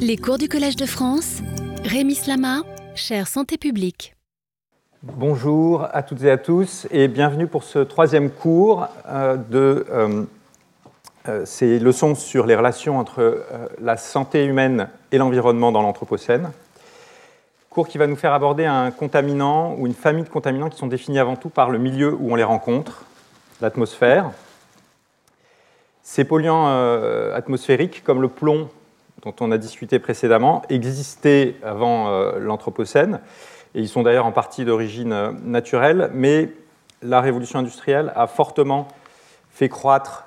Les cours du Collège de France, Rémi Slama, chère santé publique. Bonjour à toutes et à tous et bienvenue pour ce troisième cours euh, de euh, euh, ces leçons sur les relations entre la santé humaine et l'environnement dans l'Anthropocène. Cours qui va nous faire aborder un contaminant ou une famille de contaminants qui sont définis avant tout par le milieu où on les rencontre, l'atmosphère. Ces polluants atmosphériques, comme le plomb dont on a discuté précédemment existaient avant euh, l'Anthropocène, et ils sont d'ailleurs en partie d'origine euh, naturelle, mais la révolution industrielle a fortement fait croître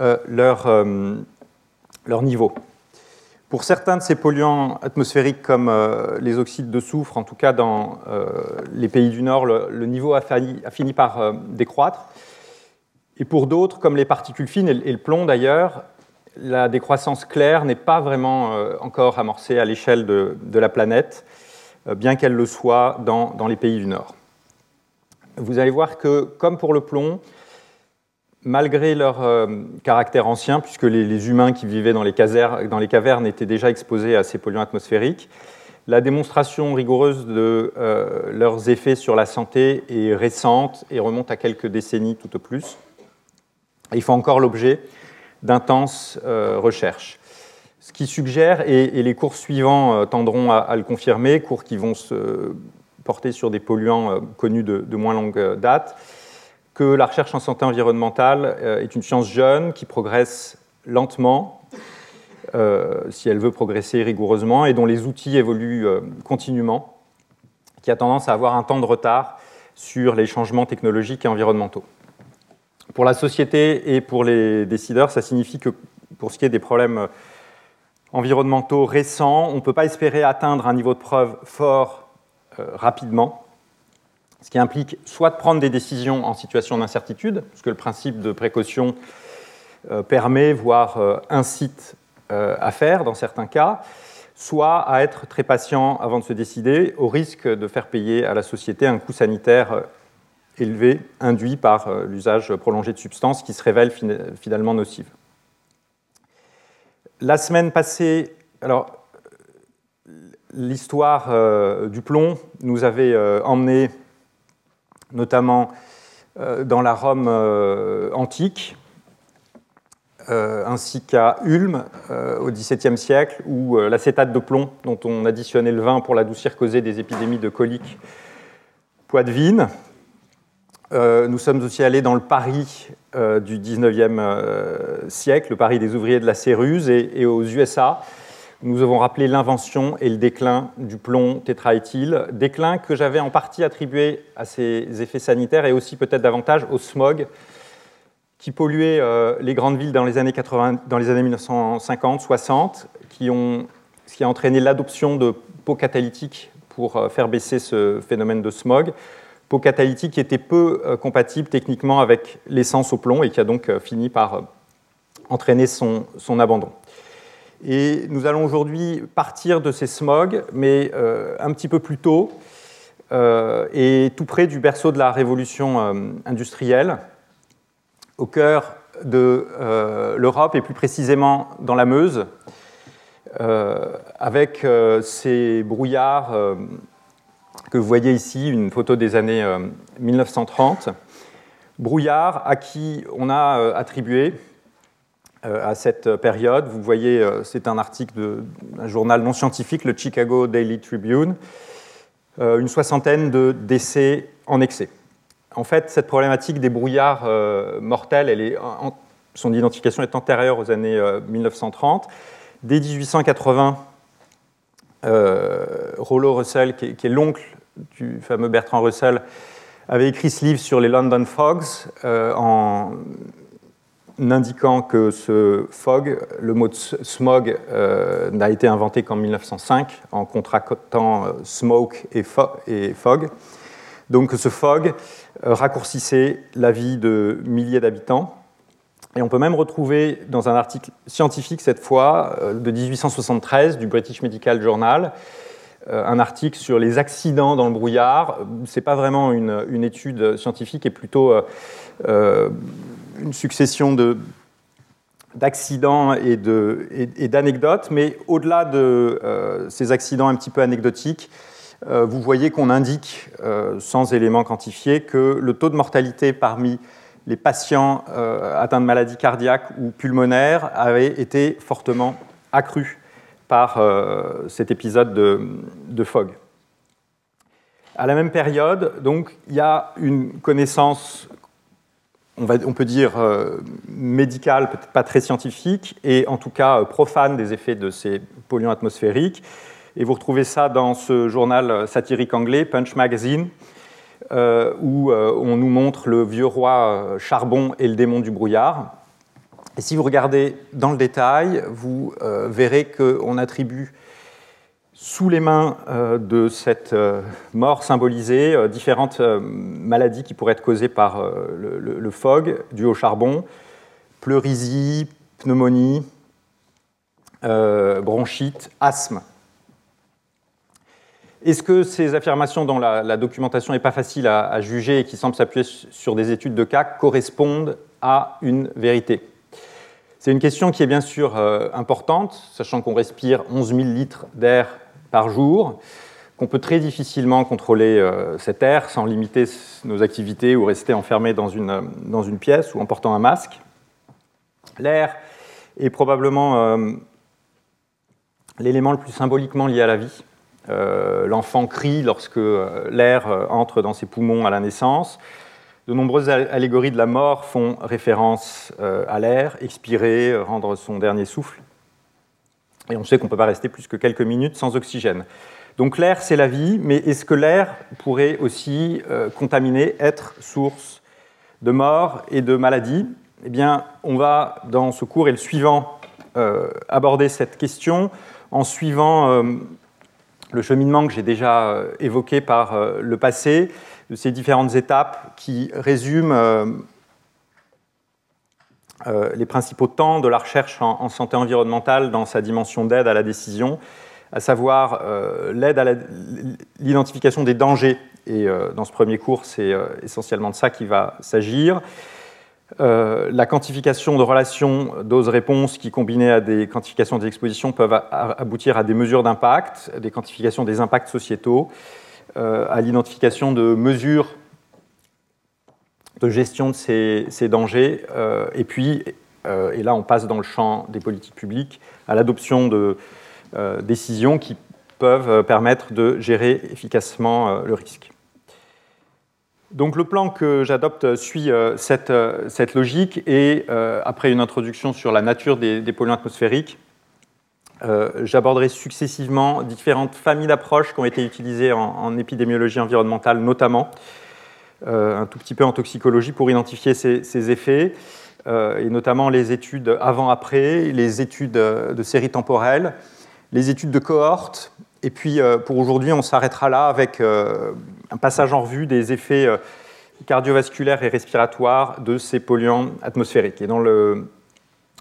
euh, leur, niveau. Pour certains de ces polluants atmosphériques comme les oxydes de soufre, en tout cas dans les pays du Nord, le, niveau a, a, fini par décroître. Et pour d'autres, comme les particules fines et le plomb d'ailleurs, la décroissance claire n'est pas vraiment euh, encore amorcée à l'échelle de, la planète, euh, bien qu'elle le soit dans, les pays du Nord. Vous allez voir que, comme pour le plomb, malgré leur euh, caractère ancien, puisque les, humains qui vivaient dans les, dans les, cavernes étaient déjà exposés à ces polluants atmosphériques, la démonstration rigoureuse de leurs effets sur la santé est récente et remonte à quelques décennies tout au plus. il faut encore l'objet d'intenses euh, recherches. Ce qui suggère, et, les cours suivants euh, tendront à, le confirmer, cours qui vont se porter sur des polluants euh, connus de, moins longue date, que la recherche en santé environnementale est une science jeune qui progresse lentement, si elle veut progresser rigoureusement, et dont les outils évoluent continuellement, qui a tendance à avoir un temps de retard sur les changements technologiques et environnementaux. Pour la société et pour les décideurs, ça signifie que pour ce qui est des problèmes environnementaux récents, on ne peut pas espérer atteindre un niveau de preuve fort euh, rapidement, ce qui implique soit de prendre des décisions en situation d'incertitude, puisque le principe de précaution euh, permet, voire euh, incite à faire dans certains cas, soit à être très patient avant de se décider, au risque de faire payer à la société un coût sanitaire élevé induit par euh, l'usage prolongé de substances qui se révèlent finalement nocives. La semaine passée, alors l'histoire euh, du plomb nous avait euh, emmené notamment dans la Rome antique, ainsi qu'à Ulm au XVIIe siècle, où l'acétate de plomb, dont on additionnait le vin pour l'adoucir, causait des épidémies de coliques poitevines. Euh, nous sommes aussi allés dans le Paris euh, du 19e euh, siècle, le Paris des ouvriers de la Céruse, et, aux USA. Nous avons rappelé l'invention et le déclin du plomb tétraéthyle, déclin que j'avais en partie attribué à ses effets sanitaires et aussi peut-être davantage au smog qui polluait les grandes villes dans les années, 80, dans les années 1950-60, qui ont, ce qui a entraîné l'adoption de pots catalytiques pour faire baisser ce phénomène de smog peau catalytique qui était peu euh, compatible techniquement avec l'essence au plomb et qui a donc euh, fini par euh, entraîner son, abandon. Et nous allons aujourd'hui partir de ces smogs, mais un petit peu plus tôt, et tout près du berceau de la révolution industrielle, au cœur de l'Europe et plus précisément dans la Meuse, avec ces brouillards que vous voyez ici, une photo des années 1930. Euh, Brouillard à qui on a euh, attribué euh, à cette période, vous voyez, c'est un article d'un journal non scientifique, le Chicago Daily Tribune, une soixantaine de décès en excès. En fait, cette problématique des brouillards mortels, son identification est antérieure aux années 1930. Dès 1880, Rollo Russell, qui est l'oncle du fameux Bertrand Russell, avait écrit ce livre sur les London Fogs euh, en indiquant que ce fog, le mot smog, euh, n'a été inventé qu'en 1905 en contractant euh, smoke et, fog. Donc ce fog raccourcissait la vie de milliers d'habitants. Et on peut même retrouver dans un article scientifique cette fois de 1873 du British Medical Journal un article sur les accidents dans le brouillard. Ce n'est pas vraiment une, étude scientifique, et plutôt euh, euh, une succession de, d'accidents et d'anecdotes, mais au-delà de ces accidents un petit peu anecdotiques, vous voyez qu'on indique, sans éléments quantifiés, que le taux de mortalité parmi les patients atteints de maladies cardiaques ou pulmonaires avait été fortement accru par cet épisode de, de Fogg. À la même période, donc, il y a une connaissance, on, peut dire euh, médicale, peut-être pas très scientifique, et en tout cas euh, profane des effets de ces polluants atmosphériques. Et vous retrouvez ça dans ce journal satirique anglais, Punch Magazine, euh, où on nous montre le vieux roi charbon et le démon du brouillard. Et si vous regardez dans le détail, vous verrez qu'on attribue sous les mains euh, de cette euh, mort symbolisée euh, différentes maladies qui pourraient être causées par le, le, fog dû au charbon, pleurésie, pneumonie, bronchite, asthme. Est-ce que ces affirmations dont la, documentation n'est pas facile à, à, juger et qui semblent s'appuyer sur des études de cas correspondent à une vérité? C'est une question qui est bien sûr importante, sachant qu'on respire 11 000 litres d'air par jour, qu'on peut très difficilement contrôler euh, cet air sans limiter nos activités ou rester enfermé dans une, dans une pièce ou en portant un masque. L'air est probablement euh, l'élément le plus symboliquement lié à la vie. Euh, l'enfant crie lorsque l'air entre dans ses poumons à la naissance. De nombreuses allégories de la mort font référence à l'air, expirer, rendre son dernier souffle. Et on sait qu'on ne peut pas rester plus que quelques minutes sans oxygène. Donc l'air, c'est la vie, mais est-ce que l'air pourrait aussi euh, contaminer, être source de mort et de maladie Eh bien, on va, dans ce cours et le suivant, euh, aborder cette question en suivant euh, le cheminement que j'ai déjà évoqué par le passé, de ces différentes étapes qui résument euh, les principaux temps de la recherche en, santé environnementale dans sa dimension d'aide à la décision, à savoir euh, l'aide à l'identification des dangers. Et euh, dans ce premier cours, c'est essentiellement de ça qu'il va s'agir. la quantification de relations dose-réponse qui, combinées à des quantifications des expositions, peuvent aboutir à des mesures d'impact, des quantifications des impacts sociétaux, à l'identification de mesures de gestion de ces, dangers. Euh, et puis, euh, et là on passe dans le champ des politiques publiques, à l'adoption de euh, décisions qui peuvent permettre de gérer efficacement le risque. Donc le plan que j'adopte suit cette, cette, logique et après une introduction sur la nature des, polluants atmosphériques, j'aborderai successivement différentes familles d'approches qui ont été utilisées en, épidémiologie environnementale notamment, euh, un tout petit peu en toxicologie pour identifier ces, effets, euh, et notamment les études avant-après, les études de séries temporelles, les études de cohorte. Et puis euh, pour aujourd'hui, on s'arrêtera là avec un passage en revue des effets cardiovasculaires et respiratoires de ces polluants atmosphériques. Et dans le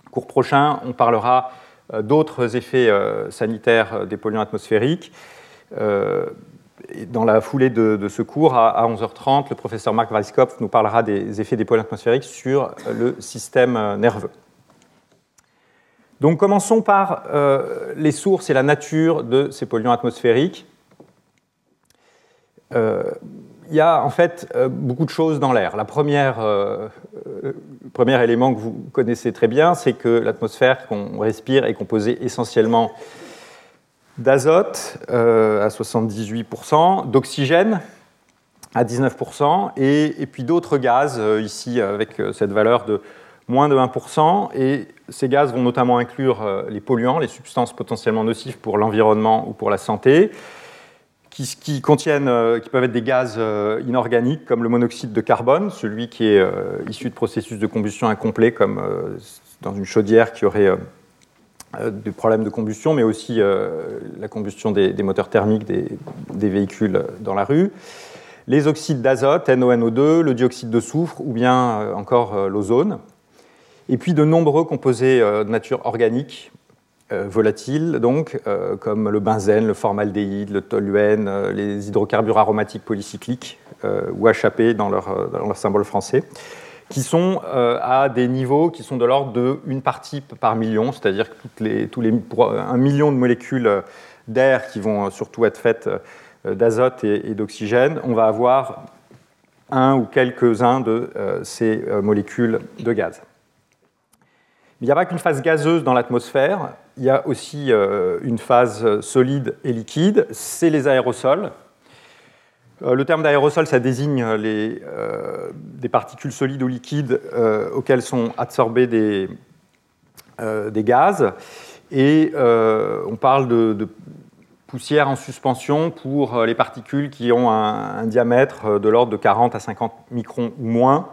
cours prochain, on parlera d'autres effets sanitaires des polluants atmosphériques dans la foulée de, ce cours, à, 11h30, le professeur Marc Weisskopf nous parlera des effets des polluants atmosphériques sur le système euh, nerveux. Donc commençons par euh, les sources et la nature de ces polluants atmosphériques. Euh, il y a en fait beaucoup de choses dans l'air. La première, le premier élément que vous connaissez très bien, c'est que l'atmosphère qu'on respire est composée essentiellement d'azote euh, à 78%, d'oxygène à 19%, et, puis d'autres gaz, euh, ici avec euh, cette valeur de moins de 1%. Et ces gaz vont notamment inclure les polluants, les substances potentiellement nocives pour l'environnement ou pour la santé, qui, contiennent, qui peuvent être des gaz inorganiques comme le monoxyde de carbone, celui qui est issu de processus de combustion incomplet, comme dans une chaudière qui aurait euh, des problèmes de combustion, mais aussi euh, la combustion des, moteurs thermiques des, véhicules dans la rue, les oxydes d'azote, NONO2, le dioxyde de soufre ou bien euh, encore l'ozone, et puis de nombreux composés de nature organique, volatiles, donc, comme le benzène, le formaldéhyde, le toluène, les hydrocarbures aromatiques polycycliques, ou HAP dans leur, symbole français qui sont à des niveaux qui sont de l'ordre de une partie par million, c'est-à-dire que tous les, pour un million de molécules d'air qui vont surtout être faites d'azote et, d'oxygène, on va avoir un ou quelques-uns de ces molécules de gaz. il n'y a pas qu'une phase gazeuse dans l'atmosphère, il y a aussi une phase solide et liquide, c'est les aérosols. Euh, le terme d'aérosol, ça désigne les, euh, des particules solides ou liquides euh, auxquelles sont absorbés des, des gaz. Et on parle de, poussière en suspension pour les particules qui ont un, diamètre de l'ordre de 40 à 50 microns ou moins,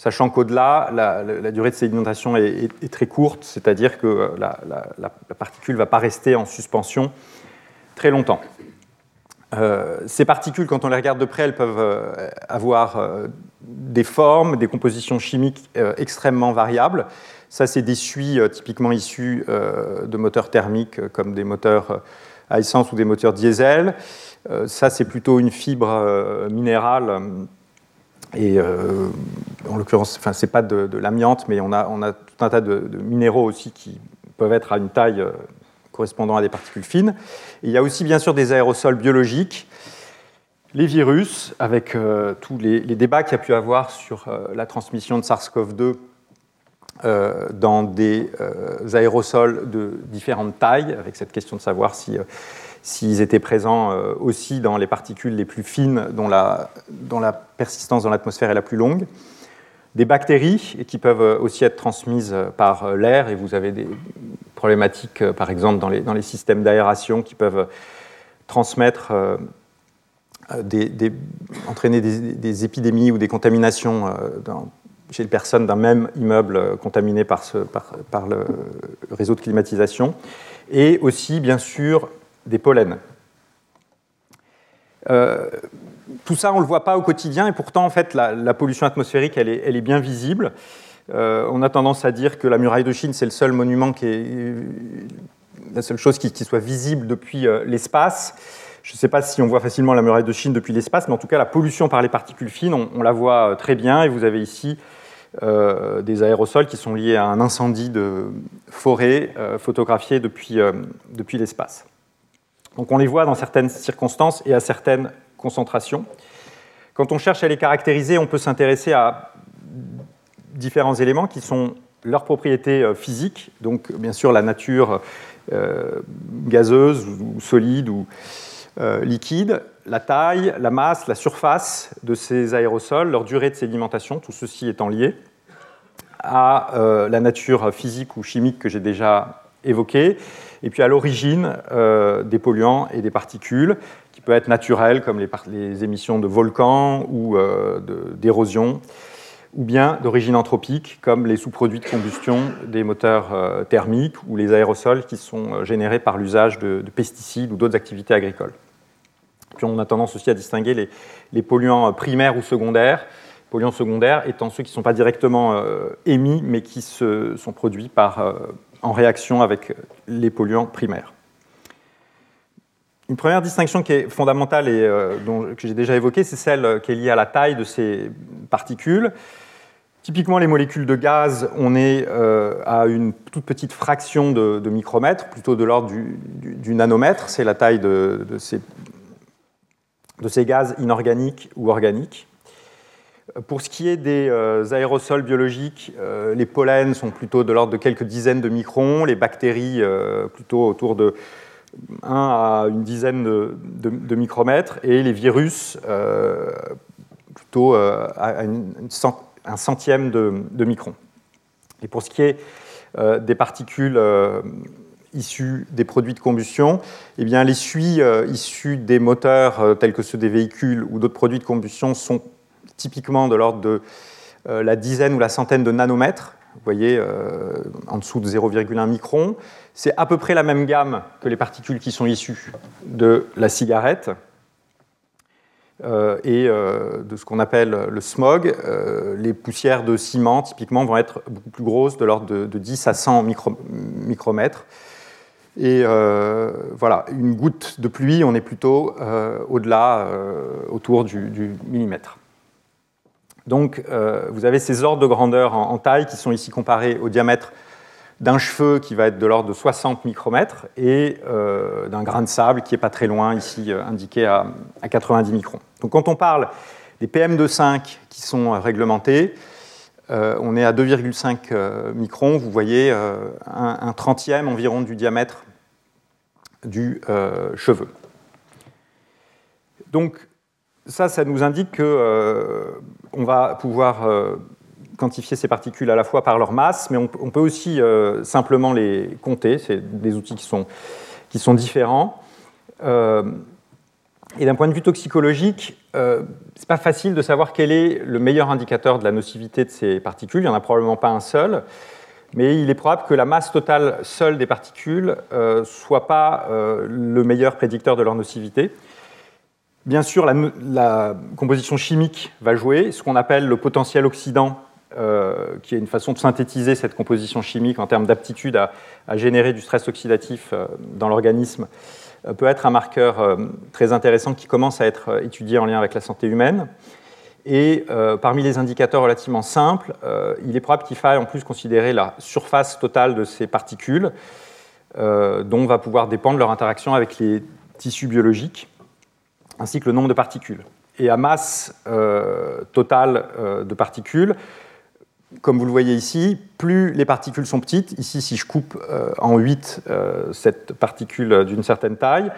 sachant qu'au-delà, la, durée de sédimentation est, est, très courte, c'est-à-dire que la, la particule ne va pas rester en suspension très longtemps. Euh, ces particules, quand on les regarde de près, elles peuvent euh, avoir euh, des formes, des compositions chimiques extrêmement variables. Ça, c'est des suies typiquement issues de moteurs thermiques comme des moteurs à essence ou des moteurs diesel. ça, c'est plutôt une fibre minérale. Et en l'occurrence, enfin, c'est pas de, l'amiante, mais on a, on a, tout un tas de, minéraux aussi qui peuvent être à une taille correspondant à des particules fines. il y a aussi bien sûr des aérosols biologiques, les virus, avec euh, tous les, débats qu'il y a pu avoir sur euh, la transmission de SARS-CoV-2 euh, dans des aérosols de différentes tailles, avec cette question de savoir si s'ils étaient présents aussi dans les particules les plus fines dont la, persistance dans l'atmosphère est la plus longue. Des bactéries qui peuvent aussi être transmises par l'air, et vous avez des problématiques, euh, par exemple, dans les, systèmes d'aération qui peuvent transmettre, euh, entraîner des, épidémies ou des contaminations euh, chez les personnes d'un même immeuble contaminé par, le réseau de climatisation, et aussi, bien sûr, des pollens. tout ça, on ne le voit pas au quotidien, et pourtant, en fait, la, pollution atmosphérique, elle est, bien visible. Euh, on a tendance à dire que la muraille de Chine, c'est le seul monument qui est la seule chose qui, soit visible depuis euh, l'espace. Je ne sais pas si on voit facilement la muraille de Chine depuis l'espace, mais en tout cas, la pollution par les particules fines, on, la voit euh, très bien. Et vous avez ici des aérosols qui sont liés à un incendie de forêt photographié depuis, depuis l'espace. Donc on les voit dans certaines circonstances et à certaines concentrations. Quand on cherche à les caractériser, on peut s'intéresser à différents éléments qui sont leurs propriétés euh, physiques, donc bien sûr la nature euh, gazeuse ou solide ou euh, liquide, la taille, la masse, la surface de ces aérosols, leur durée de sédimentation, tout ceci étant lié à la nature physique ou chimique que j'ai déjà évoquée, et puis à l'origine des polluants et des particules, qui peuvent être naturelles comme les, émissions de volcans ou d'érosion, ou bien d'origine anthropique, comme les sous-produits de combustion des moteurs euh, thermiques ou les aérosols qui sont euh, générés par l'usage de, pesticides ou d'autres activités agricoles. Puis on a tendance aussi à distinguer les, polluants euh, primaires ou secondaires, polluants secondaires étant ceux qui ne sont pas directement émis, mais qui se, sont produits par, en réaction avec les polluants primaires. Une première distinction qui est fondamentale et dont, que j'ai déjà évoquée, c'est celle qui est liée à la taille de ces particules. Typiquement, les molécules de gaz, on est euh, à une toute petite fraction de, micromètre, plutôt de l'ordre du, nanomètre. C'est la taille de, ces, gaz inorganiques ou organiques. Pour ce qui est des euh, aérosols biologiques, euh, les pollens sont plutôt de l'ordre de quelques dizaines de microns, les bactéries plutôt autour de 1 à une dizaine de, micromètres, et les virus plutôt à un centième de, micron. Et pour ce qui est euh, des particules euh, issues des produits de combustion, eh bien, les suies euh, issues des moteurs tels que ceux des véhicules ou d'autres produits de combustion sont typiquement de l'ordre de la dizaine ou la centaine de nanomètres. Vous voyez, en dessous de 0,1 micron. C'est à peu près la même gamme que les particules qui sont issues de la cigarette. Euh, et euh, de ce qu'on appelle le smog. Euh, les poussières de ciment, typiquement, vont être beaucoup plus grosses, de l'ordre de, 10 à 100 micromètres. Et voilà, une goutte de pluie, on est plutôt au-delà, autour du, millimètre. Donc vous avez ces ordres de grandeur en, taille qui sont ici comparés au diamètre d'un cheveu qui va être de l'ordre de 60 micromètres et d'un grain de sable qui n'est pas très loin, ici indiqué à, à 90 microns. Donc quand on parle des PM2,5 qui sont réglementés, euh, on est à 2,5 euh, microns, vous voyez euh, un, trentième environ du diamètre du cheveu. Donc ça, ça nous indique qu'on va pouvoir quantifier ces particules à la fois par leur masse, mais on, peut aussi simplement les compter. C'est des outils qui sont, qui sont différents. Et d'un point de vue toxicologique, euh, ce n'est pas facile de savoir quel est le meilleur indicateur de la nocivité de ces particules. Il n'y en a probablement pas un seul. Mais il est probable que la masse totale seule des particules ne euh, soit pas euh, le meilleur prédicteur de leur nocivité. Bien sûr, la, composition chimique va jouer, ce qu'on appelle le potentiel oxydant, qui est une façon de synthétiser cette composition chimique en termes d'aptitude à, générer du stress oxydatif dans l'organisme. Euh, peut être un marqueur euh, très intéressant qui commence à être euh, étudié en lien avec la santé humaine. Et parmi les indicateurs relativement simples, il est probable qu'il faille en plus considérer la surface totale de ces particules, dont va pouvoir dépendre leur interaction avec les tissus biologiques, ainsi que le nombre de particules. Et à masse totale de particules, comme vous le voyez ici, plus les particules sont petites, ici si je coupe euh, en 8 euh, cette particule d'une certaine taille,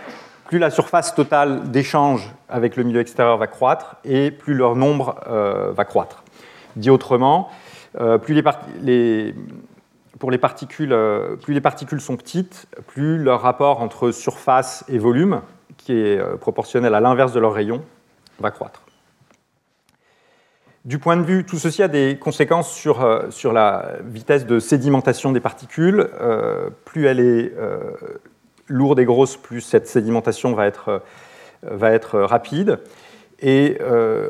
plus la surface totale d'échange avec le milieu extérieur va croître et plus leur nombre euh, va croître. Dit autrement, plus les, pour les particules, plus les particules sont petites, plus leur rapport entre surface et volume, qui est proportionnel à l'inverse de leur rayon, va croître. Du point de vue, tout ceci a des conséquences sur, euh, sur la vitesse de sédimentation des particules. Euh, plus elle est euh, lourde et grosse, plus cette sédimentation va être, va être rapide. Et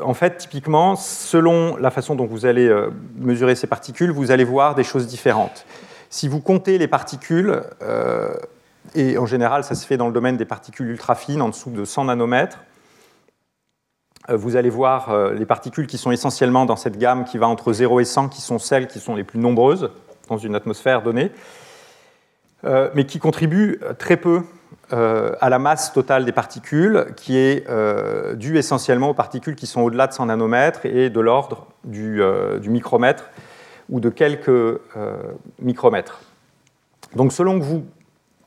en fait, typiquement, selon la façon dont vous allez mesurer ces particules, vous allez voir des choses différentes. Si vous comptez les particules, et en général, ça se fait dans le domaine des particules ultra fines, en dessous de 100 nanomètres, euh, vous allez voir euh, les particules qui sont essentiellement dans cette gamme qui va entre 0 et 100, qui sont celles qui sont les plus nombreuses dans une atmosphère donnée, euh, mais qui contribuent très peu à la masse totale des particules, qui est due essentiellement aux particules qui sont au-delà de 100 nanomètres et de l'ordre du, micromètre ou de quelques micromètres. Donc selon que vous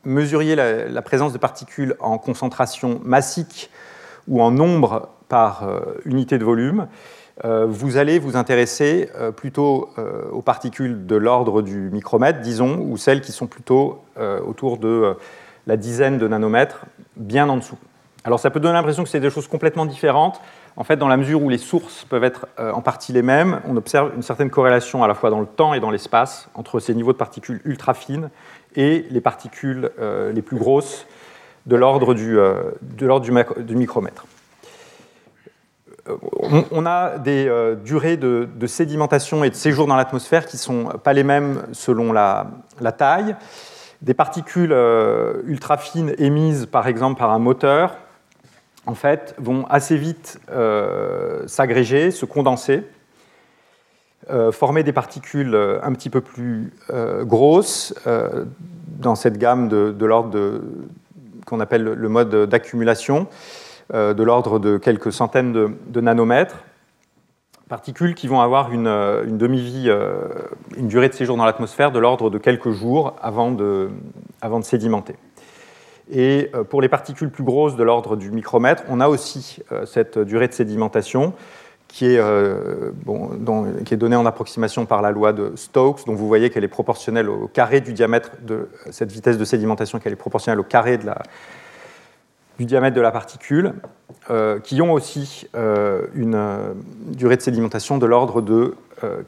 mesuriez la, la présence de particules en concentration massique ou en nombre par euh, unité de volume, euh, vous allez vous intéresser euh, plutôt aux particules de l'ordre du micromètre, disons, ou celles qui sont plutôt autour de la dizaine de nanomètres, bien en dessous. Alors ça peut donner l'impression que c'est des choses complètement différentes. En fait, dans la mesure où les sources peuvent être en partie les mêmes, on observe une certaine corrélation à la fois dans le temps et dans l'espace entre ces niveaux de particules ultra fines et les particules les plus grosses de l'ordre du, du, micromètre on, a des euh, durées de, sédimentation et de séjour dans l'atmosphère qui ne sont pas les mêmes selon la, taille. Des particules euh, ultra fines émises par exemple par un moteur, en fait, vont assez vite euh, s'agréger, se condenser, former des particules un petit peu plus grosses dans cette gamme de, l'ordre qu'on appelle le mode d'accumulation. Euh, de l'ordre de quelques centaines de, nanomètres, particules qui vont avoir une, euh, demi-vie, euh, une durée de séjour dans l'atmosphère de l'ordre de quelques jours avant de, avant de sédimenter. Et pour les particules plus grosses de l'ordre du micromètre, on a aussi cette durée de sédimentation qui est, bon, qui est, donnée en approximation par la loi de Stokes, dont vous voyez qu'elle est proportionnelle au carré du diamètre de cette vitesse de sédimentation, qu'elle est proportionnelle au carré la, du diamètre de la particule, euh, qui ont aussi euh, une euh, durée de sédimentation de l'ordre de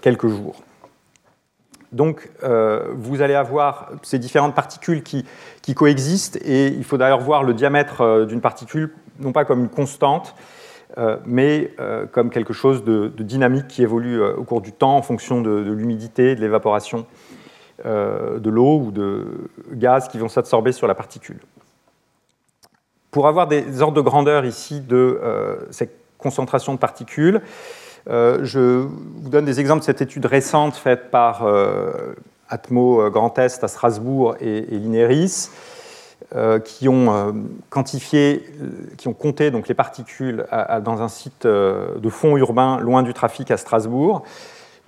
quelques jours. Donc, vous allez avoir ces différentes particules qui, qui, coexistent, et il faut d'ailleurs voir le diamètre d'une particule non pas comme une constante, mais comme quelque chose de, dynamique qui évolue au cours du temps en fonction de, l'humidité, de l'évaporation de l'eau ou de gaz qui vont s'absorber sur la particule. Pour avoir des ordres de grandeur ici de euh, cette concentration de particules, je vous donne des exemples de cette étude récente faite par Atmo Grand Est à Strasbourg et, et l'INERIS. Qui ont quantifié, qui ont compté donc, les particules dans un site de fond urbain loin du trafic à Strasbourg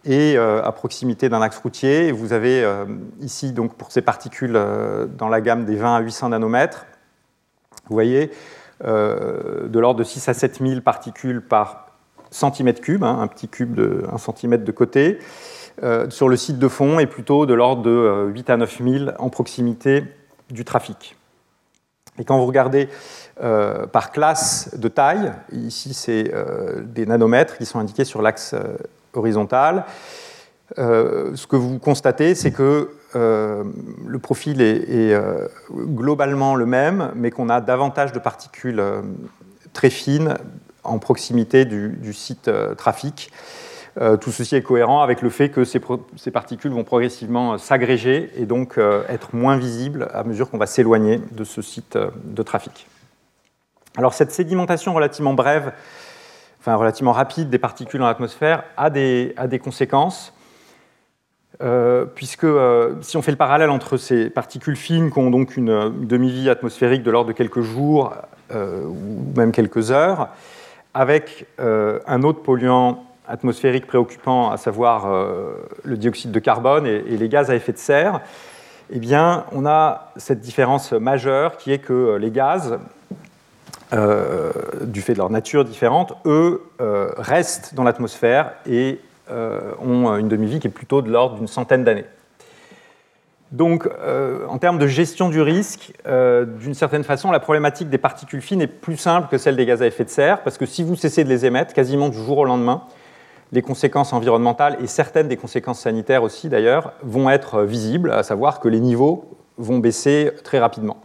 et euh, à proximité d'un axe routier. Vous avez euh, ici, donc, pour ces particules euh, dans la gamme des 20 à 800 nanomètres, vous voyez, de l'ordre de 6 à 7 000 particules par centimètre cube, hein, un petit cube de 1 cm de côté. sur le site de fond et plutôt de l'ordre de 8 à 9 000 en proximité du trafic. Et quand vous regardez par classe de taille, ici c'est des nanomètres qui sont indiqués sur l'axe euh, ce que vous constatez, c'est que euh, le profil est, euh, globalement le même, mais qu'on a davantage de particules très fines en proximité du, site trafic. Tout ceci est cohérent avec le fait que ces, particules vont progressivement s'agréger et donc être moins visibles à mesure qu'on va s'éloigner de ce site de trafic. Alors cette sédimentation relativement brève enfin relativement rapide des particules dans l'atmosphère a des, conséquences. Euh, puisque euh, si on fait le parallèle entre ces particules fines qui ont donc une, demi-vie atmosphérique de l'ordre de quelques jours euh, ou même quelques heures, avec un autre polluant atmosphérique préoccupant, à savoir le dioxyde de carbone et, les gaz à effet de serre, eh bien, on a cette différence majeure qui est que les gaz euh, du fait de leur nature différente, eux euh, restent dans l'atmosphère et euh, ont une demi-vie qui est plutôt de l'ordre d'une centaine d'années. Donc, en termes de gestion du risque, d'une certaine façon, la problématique des particules fines est plus simple que celle des gaz à effet de serre, parce que si vous cessez de les émettre quasiment du jour au lendemain, les conséquences environnementales et certaines des conséquences sanitaires aussi d'ailleurs vont être visibles, à savoir que les niveaux vont baisser très rapidement.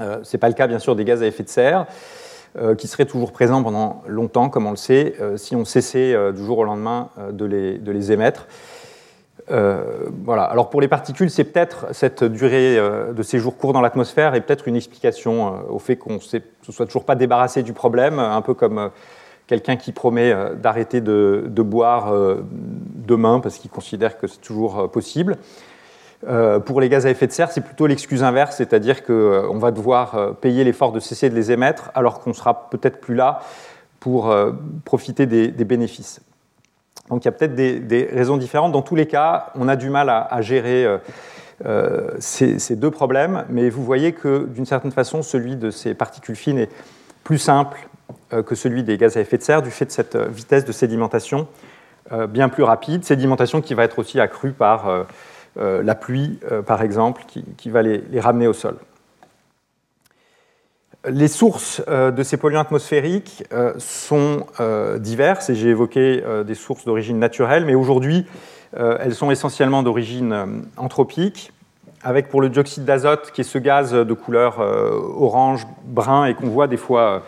Euh, Ce n'est pas le cas, bien sûr, des gaz à effet de serre, euh, qui seraient toujours présents pendant longtemps, comme on le sait, euh, si on cessait du jour au lendemain de les, émettre. voilà. Alors pour les particules, c'est peut-être cette durée de séjour court dans l'atmosphère et peut-être une explication au fait qu'on ne se soit toujours pas débarrassé du problème, un peu comme quelqu'un qui promet d'arrêter de, boire demain parce qu'il considère que c'est toujours possible. Euh, pour les gaz à effet de serre, c'est plutôt l'excuse inverse, c'est-à-dire qu'on euh, va devoir euh, payer l'effort de cesser de les émettre alors qu'on sera peut-être plus là pour profiter des, bénéfices. Donc il y a peut-être des, raisons différentes. Dans tous les cas, on a du mal à, gérer ces, deux problèmes, mais vous voyez que d'une certaine façon, celui de ces particules fines est plus simple que celui des gaz à effet de serre du fait de cette vitesse de sédimentation bien plus rapide, sédimentation qui va être aussi accrue par euh, la pluie, euh, par exemple, qui, va les, ramener au sol. Les sources euh, de ces polluants atmosphériques sont diverses, et j'ai évoqué des sources d'origine naturelle, mais aujourd'hui, elles sont essentiellement d'origine anthropique, avec pour le dioxyde d'azote, qui est ce gaz de couleur orange, brun, et qu'on voit des fois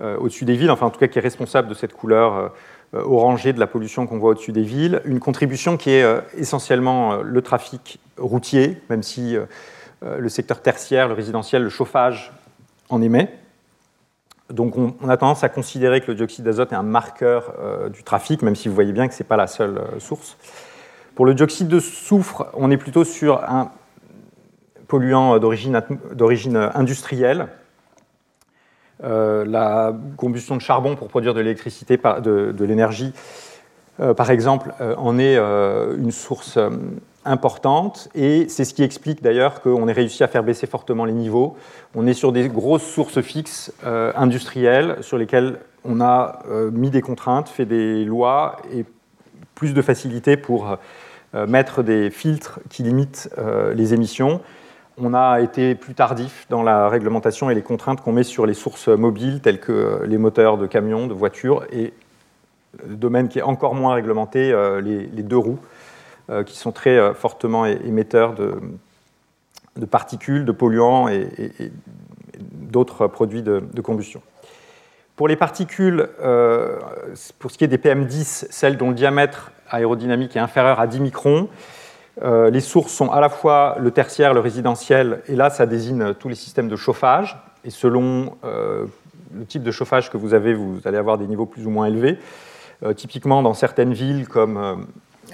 au-dessus des villes, enfin en tout cas qui est responsable de cette couleur euh, orangé de la pollution qu'on voit au-dessus des villes, une contribution qui est euh, essentiellement euh, le trafic routier, même si le secteur tertiaire, le résidentiel, le chauffage en émet. Donc on, a tendance à considérer que le dioxyde d'azote est un marqueur du trafic, même si vous voyez bien que ce n'est pas la seule source. Pour le dioxyde de soufre, on est plutôt sur un polluant d'origine industrielle, euh, la combustion de charbon pour produire de l'électricité, de, l'énergie, euh, par exemple, euh, en est une source importante et c'est ce qui explique d'ailleurs qu'on ait réussi à faire baisser fortement les niveaux. On est sur des grosses sources fixes industrielles sur lesquelles on a mis des contraintes, fait des lois et plus de facilité pour mettre des filtres qui limitent les émissions on a été plus tardif dans la réglementation et les contraintes qu'on met sur les sources mobiles telles que les moteurs de camions, de voitures, et le domaine qui est encore moins réglementé, euh, les, deux roues, euh, qui sont très euh, fortement émetteurs de, particules, de polluants et, d'autres produits de, combustion. Pour les particules, pour ce qui est des PM10, celles dont le diamètre aérodynamique est inférieur à 10 microns, euh, les sources sont à la fois le tertiaire, le résidentiel, et là, ça désigne tous les systèmes de chauffage. Et selon euh, le type de chauffage que vous avez, vous allez avoir des niveaux plus ou moins élevés. typiquement dans certaines villes comme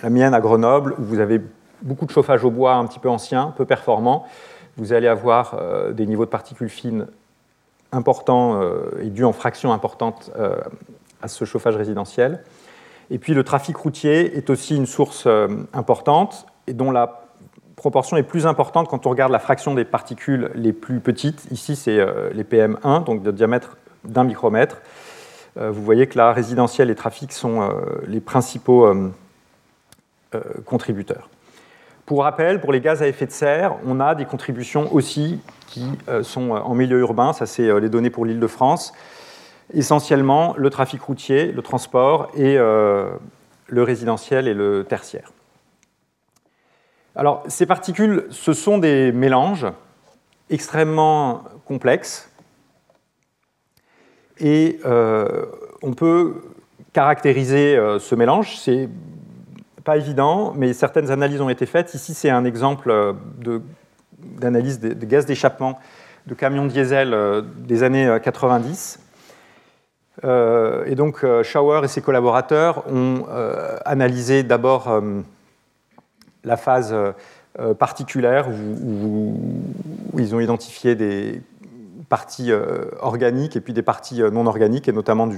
la mienne à Grenoble, où vous avez beaucoup de chauffage au bois un petit peu ancien, peu performant, vous allez avoir des niveaux de particules fines importants et dus en fractions importantes à ce chauffage résidentiel. Et puis le trafic routier est aussi une source importante et dont la proportion est plus importante quand on regarde la fraction des particules les plus petites. Ici, c'est euh, les PM1, donc de diamètre d'un micromètre. Euh, vous voyez que la résidentielle et trafic sont euh, les principaux contributeurs. Pour rappel, pour les gaz à effet de serre, on a des contributions aussi qui sont en milieu urbain, ça c'est les données pour l'île de France, essentiellement le trafic routier, le transport et le résidentiel et le tertiaire. Alors, ces particules, ce sont des mélanges extrêmement complexes et euh, on peut caractériser euh, ce mélange. C'est pas évident, mais certaines analyses ont été faites. Ici, c'est un exemple euh, d'analyse de, gaz d'échappement de camions diesel des années 90. et donc, Schauer et ses collaborateurs ont analysé d'abord la phase euh, euh, particulière où, ils ont identifié des parties euh, organiques et puis des parties non organiques, et notamment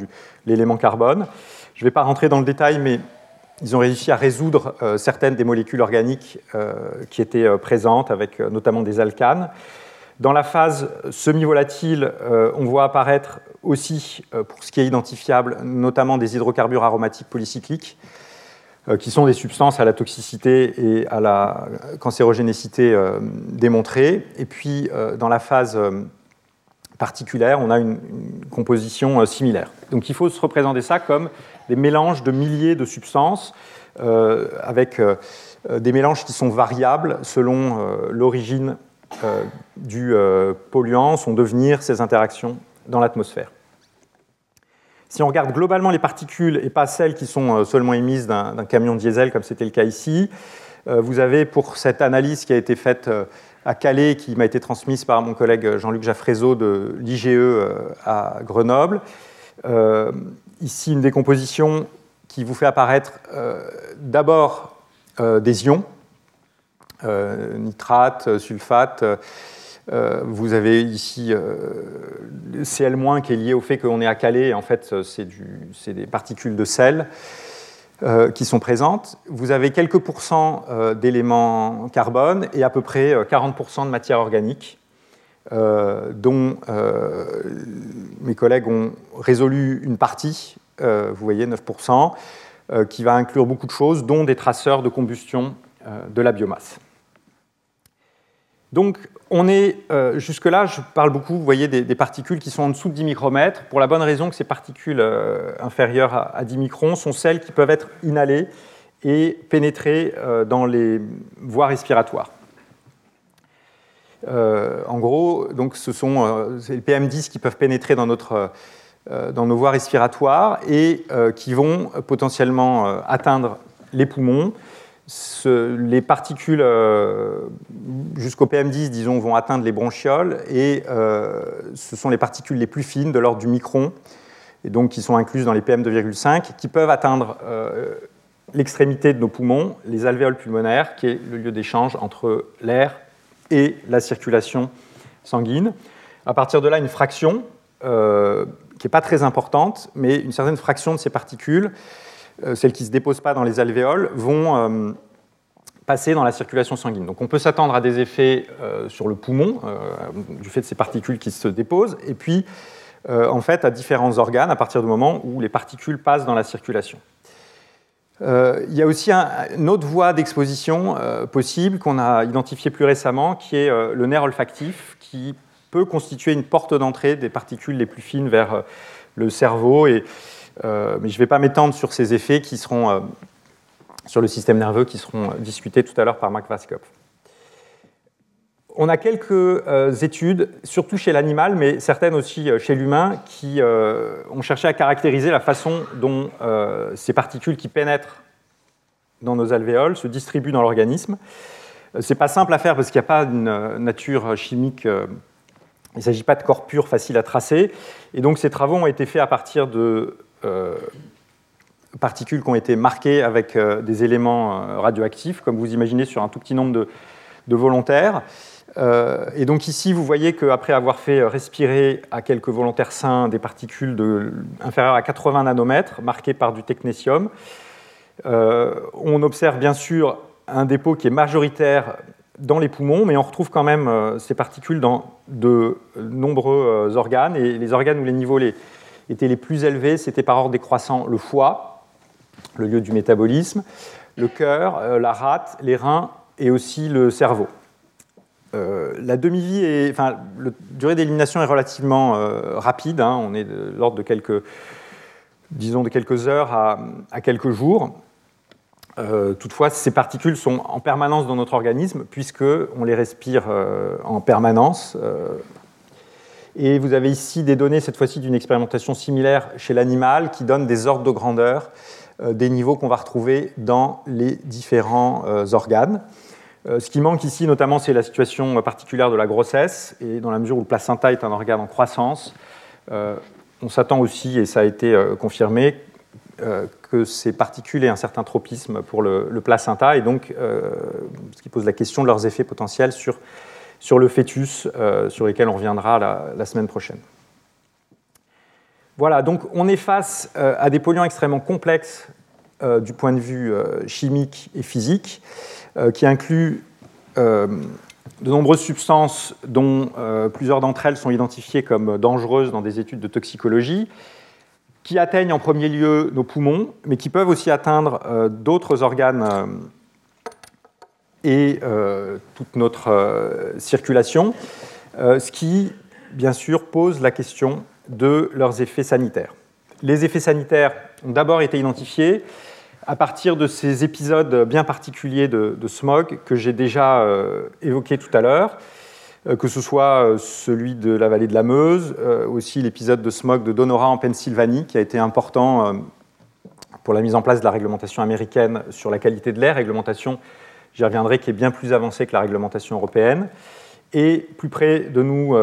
l'élément carbone. Je ne vais pas rentrer dans le détail, mais ils ont réussi à résoudre certaines des molécules organiques qui étaient présentes, avec notamment des alcanes. Dans la phase semi-volatile, on voit apparaître aussi, pour ce qui est identifiable, notamment des hydrocarbures aromatiques polycycliques, qui sont des substances à la toxicité et à la cancérogénécité euh, démontrées. Et puis, euh, dans la phase particulière, on a une, composition similaire. Donc il faut se représenter ça comme des mélanges de milliers de substances avec des mélanges qui sont variables selon l'origine du polluant, son devenir, ses interactions dans l'atmosphère. Si on regarde globalement les particules et pas celles qui sont euh, seulement émises d'un camion diesel, comme c'était le cas ici, euh, vous avez pour cette analyse qui a été faite euh, à Calais, qui m'a été transmise par mon collègue Jean-Luc Jaffrézo de l'IGE à Grenoble, ici une décomposition qui vous fait apparaître d'abord des ions, nitrate, sulfate, euh, vous avez ici euh, Cl- qui est lié au fait qu'on est à Calais, en fait, c'est des particules de sel euh, qui sont présentes. Vous avez quelques pourcents d'éléments carbone et à peu près 40% de matière organique, dont mes collègues ont résolu une partie, vous voyez 9%, qui va inclure beaucoup de choses, dont des traceurs de combustion de la biomasse. Donc, on est, euh, jusque-là, je parle beaucoup, vous voyez, des, particules qui sont en dessous de 10 micromètres, pour la bonne raison que ces particules euh, inférieures à, 10 microns sont celles qui peuvent être inhalées et pénétrer euh, dans les voies respiratoires. en gros, ce sont les PM10 qui peuvent pénétrer dans nos voies respiratoires et qui vont potentiellement atteindre les poumons, les particules euh, jusqu'au PM10, disons, vont atteindre les bronchioles et euh, ce sont les particules les plus fines de l'ordre du micron, et donc qui sont incluses dans les PM2,5, qui peuvent atteindre euh, l'extrémité de nos poumons, les alvéoles pulmonaires, qui est le lieu d'échange entre l'air et la circulation sanguine. À partir de là, une fraction, qui n'est pas très importante, mais une certaine fraction de ces particules celles qui ne se déposent pas dans les alvéoles, vont euh, passer dans la circulation sanguine. Donc on peut s'attendre à des effets euh, sur le poumon, du fait de ces particules qui se déposent, et puis en fait à différents organes à partir du moment où les particules passent dans la circulation. il y a aussi une autre voie d'exposition possible qu'on a identifiée plus récemment, qui est le nerf olfactif, qui peut constituer une porte d'entrée des particules les plus fines vers le cerveau. Et euh, mais je ne vais pas m'étendre sur ces effets qui seront, euh, sur le système nerveux qui seront euh, discutés tout à l'heure par Mark Vaskop. On a quelques études, surtout chez l'animal, mais certaines aussi chez l'humain, qui ont cherché à caractériser la façon dont ces particules qui pénètrent dans nos alvéoles se distribuent dans l'organisme. Ce n'est pas simple à faire parce qu'il n'y a pas une nature chimique il ne s'agit pas de corps purs faciles à tracer. Et donc ces travaux ont été faits à partir de euh, particules qui ont été marquées avec des éléments radioactifs, comme vous imaginez sur un tout petit nombre de volontaires. Euh, et donc ici, vous voyez qu'après avoir fait respirer à quelques volontaires sains des particules inférieures à 80 nanomètres, marquées par du technétium, euh, on observe bien sûr un dépôt qui est majoritaire dans les poumons, mais on retrouve quand même euh, ces particules dans de nombreux organes. Et les organes où les niveaux étaient les plus élevés, c'était par ordre décroissant le foie, le lieu du métabolisme, le cœur, la rate, les reins et aussi le cerveau. Euh, la demi-vie, est, enfin, la durée d'élimination est relativement euh, rapide. Hein. on est de l'ordre de quelques, disons, de quelques heures à, quelques jours. Euh, toutefois, ces particules sont en permanence dans notre organisme puisque on les respire en permanence. Et vous avez ici des données, cette fois-ci d'une expérimentation similaire chez l'animal, qui donne des ordres de grandeur des niveaux qu'on va retrouver dans les différents organes. Euh, ce qui manque ici, notamment, c'est la situation particulière de la grossesse, et dans la mesure où le placenta est un organe en croissance, euh, on s'attend aussi, et ça a été euh, confirmé, que ces particules aient un certain tropisme pour le, placenta, et donc ce qui pose la question de leurs effets potentiels sur, sur le fœtus, sur lesquels on reviendra la, semaine prochaine. Voilà, donc on est face à des polluants extrêmement complexes du point de vue chimique et physique. Euh, qui inclut euh, de nombreuses substances dont euh, plusieurs d'entre elles sont identifiées comme dangereuses dans des études de toxicologie, qui atteignent en premier lieu nos poumons, mais qui peuvent aussi atteindre d'autres organes et toute notre circulation, ce qui, bien sûr, pose la question de leurs effets sanitaires. Les effets sanitaires ont d'abord été identifiés à partir de ces épisodes bien particuliers de, smog que j'ai déjà euh, évoqués tout à l'heure, euh, que ce soit euh, celui de la vallée de la Meuse, aussi l'épisode de smog de Donora en Pennsylvanie, qui a été important pour la mise en place de la réglementation américaine sur la qualité de l'air, réglementation, j'y reviendrai, qui est bien plus avancée que la réglementation européenne. Et plus près de nous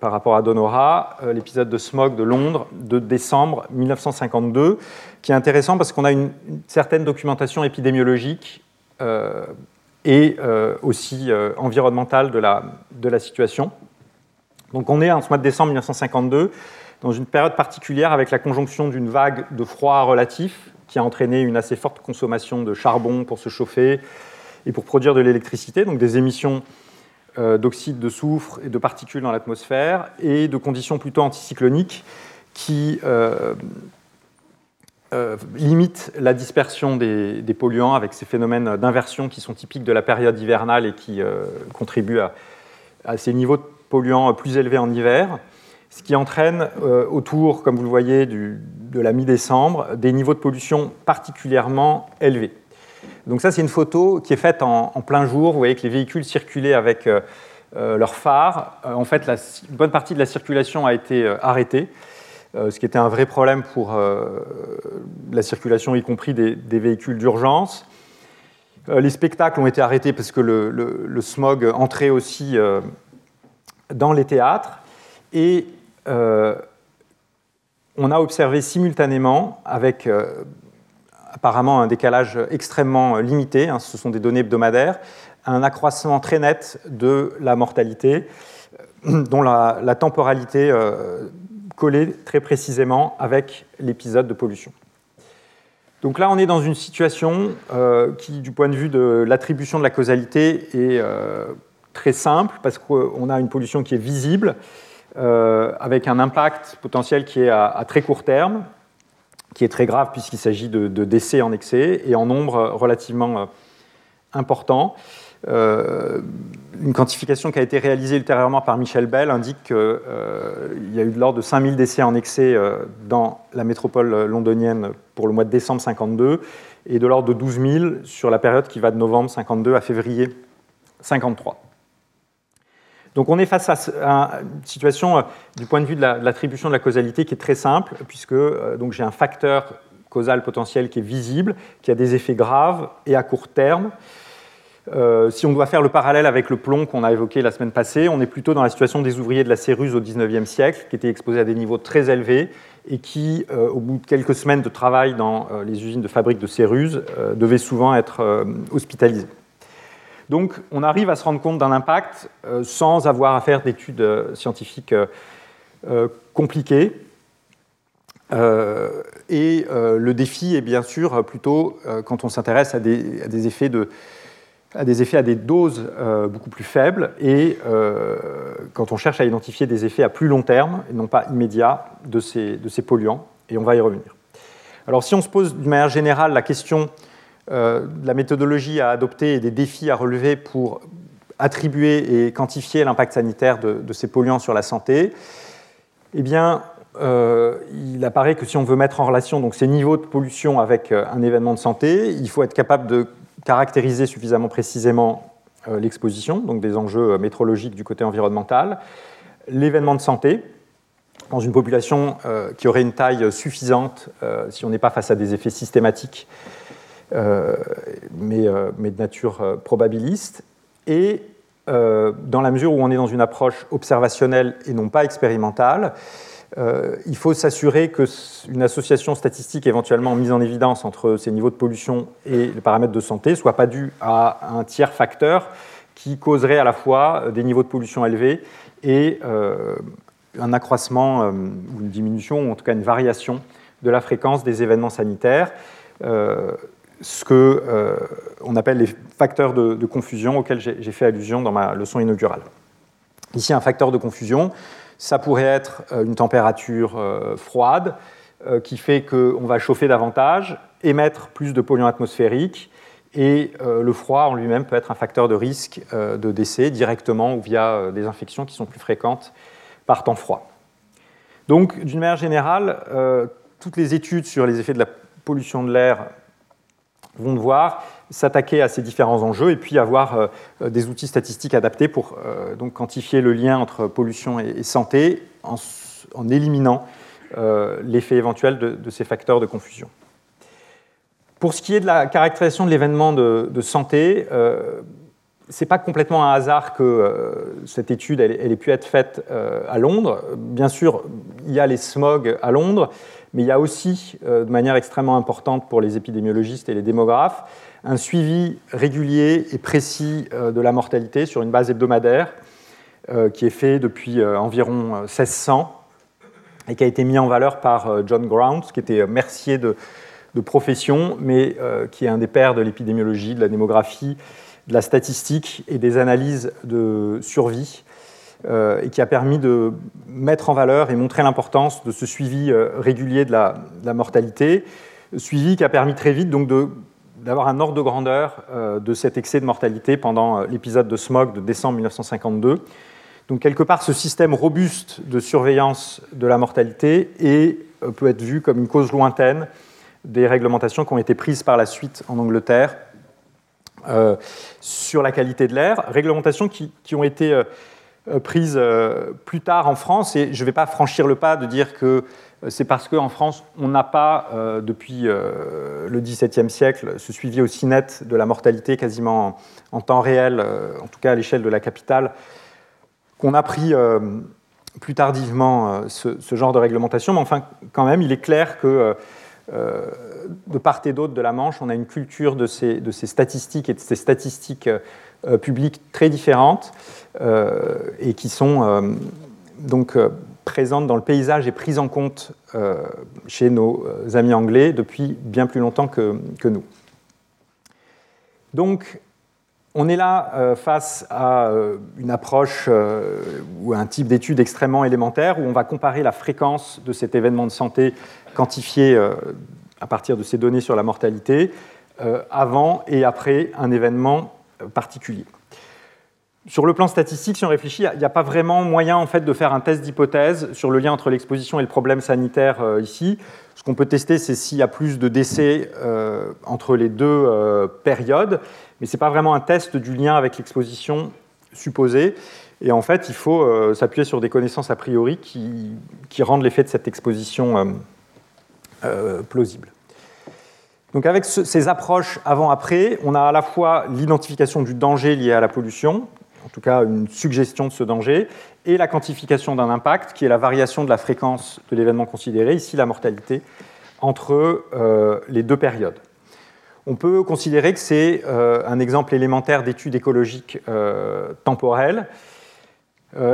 par rapport à Donora, l'épisode de smog de Londres de décembre 1952, qui est intéressant parce qu'on a une, certaine documentation épidémiologique euh, et euh, aussi euh, environnementale de la situation. Donc on est en ce mois de décembre 1952 dans une période particulière avec la conjonction d'une vague de froid relatif qui a entraîné une assez forte consommation de charbon pour se chauffer et pour produire de l'électricité, donc des émissions d'oxyde de soufre et de particules dans l'atmosphère, et de conditions plutôt anticycloniques qui euh, limite la dispersion des, polluants avec ces phénomènes d'inversion qui sont typiques de la période hivernale et qui euh, contribuent à, ces niveaux de polluants plus élevés en hiver, ce qui entraîne euh, autour, comme vous le voyez, de la mi-décembre, des niveaux de pollution particulièrement élevés. Donc ça, c'est une photo qui est faite en, plein jour. Vous voyez que les véhicules circulaient avec leurs phares. en fait, une bonne partie de la circulation a été arrêtée. Euh, ce qui était un vrai problème pour euh, la circulation, y compris des, véhicules d'urgence. Euh, les spectacles ont été arrêtés parce que le, smog entrait aussi dans les théâtres. Et on a observé simultanément, avec apparemment un décalage extrêmement limité, hein, ce sont des données hebdomadaires, un accroissement très net de la mortalité, dont la, temporalité collé très précisément avec l'épisode de pollution. Donc là, on est dans une situation euh, qui, du point de vue de l'attribution de la causalité, est euh, très simple parce qu'on a une pollution qui est visible, euh, avec un impact potentiel qui est à, très court terme, qui est très grave puisqu'il s'agit de, décès en excès et en nombre relativement important. Euh, une quantification qui a été réalisée ultérieurement par Michel Bell indique qu'il euh, y a eu de l'ordre de 5000 décès en excès euh, dans la métropole londonienne pour le mois de décembre 52 et de l'ordre de 12 000 sur la période qui va de novembre 52 à février 53. Donc on est face à une situation du point de vue de l'attribution de la causalité qui est très simple, puisque donc j'ai un facteur causal potentiel qui est visible, qui a des effets graves et à court terme. si on doit faire le parallèle avec le plomb qu'on a évoqué la semaine passée, on est plutôt dans la situation des ouvriers de la Céruse au XIXe siècle, qui étaient exposés à des niveaux très élevés et qui, au bout de quelques semaines de travail dans les usines de fabrique de Céruse, devaient souvent être hospitalisés. Donc on arrive à se rendre compte d'un impact sans avoir à faire d'études scientifiques compliquées. Euh, et euh, le défi est bien sûr plutôt euh, quand on s'intéresse à, des, effets à des doses beaucoup plus faibles et quand on cherche à identifier des effets à plus long terme et non pas immédiats de ces polluants. Et on va y revenir. Alors si on se pose d'une manière générale la question de la méthodologie à adopter et des défis à relever pour attribuer et quantifier l'impact sanitaire de, ces polluants sur la santé, eh bien, euh, il apparaît que si on veut mettre en relation donc, ces niveaux de pollution avec euh, un événement de santé, il faut être capable de caractériser suffisamment précisément euh, l'exposition, donc des enjeux métrologiques du côté environnemental, l'événement de santé, dans une population qui aurait une taille suffisante si on n'est pas face à des effets systématiques, mais, mais, de nature probabiliste, et dans la mesure où on est dans une approche observationnelle et non pas expérimentale, euh, il faut s'assurer qu'une association statistique éventuellement mise en évidence entre ces niveaux de pollution et les paramètres de santé ne soit pas due à un tiers facteur qui causerait à la fois des niveaux de pollution élevés et euh, un accroissement euh, ou une diminution, ou en tout cas une variation de la fréquence des événements sanitaires, ce qu'on appelle les facteurs de, confusion auxquels j'ai fait allusion dans ma leçon inaugurale. Ici, un facteur de confusion, ça pourrait être euh, une température euh, froide euh, qui fait qu'on va chauffer davantage, émettre plus de polluants atmosphériques, et le froid en lui-même peut être un facteur de risque de décès directement ou via des infections qui sont plus fréquentes par temps froid. Donc, d'une manière générale, toutes les études sur les effets de la pollution de l'air vont devoir s'attaquer à ces différents enjeux et puis avoir euh, des outils statistiques adaptés pour euh, donc quantifier le lien entre pollution et, santé en, éliminant euh, l'effet éventuel de, ces facteurs de confusion. Pour ce qui est de la caractérisation de l'événement de, santé, ce n'est pas complètement un hasard que cette étude ait, ait, pu être faite à Londres. Bien sûr, il y a les smogs à Londres, mais il y a aussi, de manière extrêmement importante pour les épidémiologistes et les démographes, un suivi régulier et précis euh, de la mortalité sur une base hebdomadaire euh, qui est fait depuis euh, environ 1600 et qui a été mis en valeur par John Grounds, qui était mercier de, profession, mais qui est un des pères de l'épidémiologie, de la démographie, de la statistique et des analyses de survie, et qui a permis de mettre en valeur et montrer l'importance de ce suivi régulier de la, mortalité, suivi qui a permis très vite donc d'avoir un ordre de grandeur euh, de cet excès de mortalité pendant euh, l'épisode de smog de décembre 1952. Donc quelque part, ce système robuste de surveillance de la mortalité euh, peut être vu comme une cause lointaine des réglementations qui ont été prises par la suite en Angleterre sur la qualité de l'air, réglementations qui ont été prises plus tard en France, et je ne vais pas franchir le pas de dire que c'est parce qu'en France, on n'a pas, euh, depuis euh, le XVIIe siècle, ce suivi aussi net de la mortalité quasiment en, temps réel, euh, en tout cas à l'échelle de la capitale, qu'on a pris plus tardivement ce, genre de réglementation. Mais enfin, quand même, il est clair que de part et d'autre de la Manche, on a une culture de ces, statistiques et de ces statistiques publiques très différentes et qui sont donc présente dans le paysage et prise en compte euh, chez nos euh, amis anglais depuis bien plus longtemps que, nous. Donc, on est là euh, face à une approche ou un type d'étude extrêmement élémentaire où on va comparer la fréquence de cet événement de santé quantifié à partir de ces données sur la mortalité avant et après un événement particulier sur le plan statistique, si on réfléchit, il n'y a pas vraiment moyen en fait, de faire un test d'hypothèse sur le lien entre l'exposition et le problème sanitaire euh, ici. Ce qu'on peut tester, c'est s'il y a plus de décès euh, entre les deux euh, périodes, mais ce n'est pas vraiment un test du lien avec l'exposition supposée. Et en fait, il faut s'appuyer sur des connaissances a priori qui rendent l'effet de cette exposition plausible. Donc avec ces approches avant-après, on a à la fois l'identification du danger lié à la pollution, en tout cas une suggestion de ce danger, et la quantification d'un impact, qui est la variation de la fréquence de l'événement considéré, ici la mortalité, entre euh, les deux périodes. On peut considérer que c'est euh, un exemple élémentaire d'étude écologique euh, temporelle.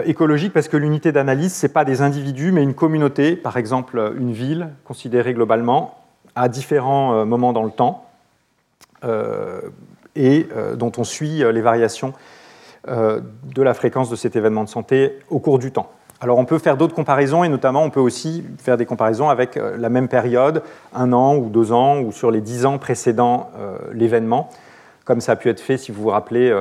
écologique parce que l'unité d'analyse, ce n'est pas des individus, mais une communauté, par exemple une ville considérée globalement, à différents moments dans le temps, et dont on suit les variations euh, de la fréquence de cet événement de santé au cours du temps. Alors on peut faire d'autres comparaisons et notamment on peut aussi faire des comparaisons avec euh, la même période, un an ou deux ans ou sur les dix ans précédant euh, l'événement, comme ça a pu être fait si vous vous rappelez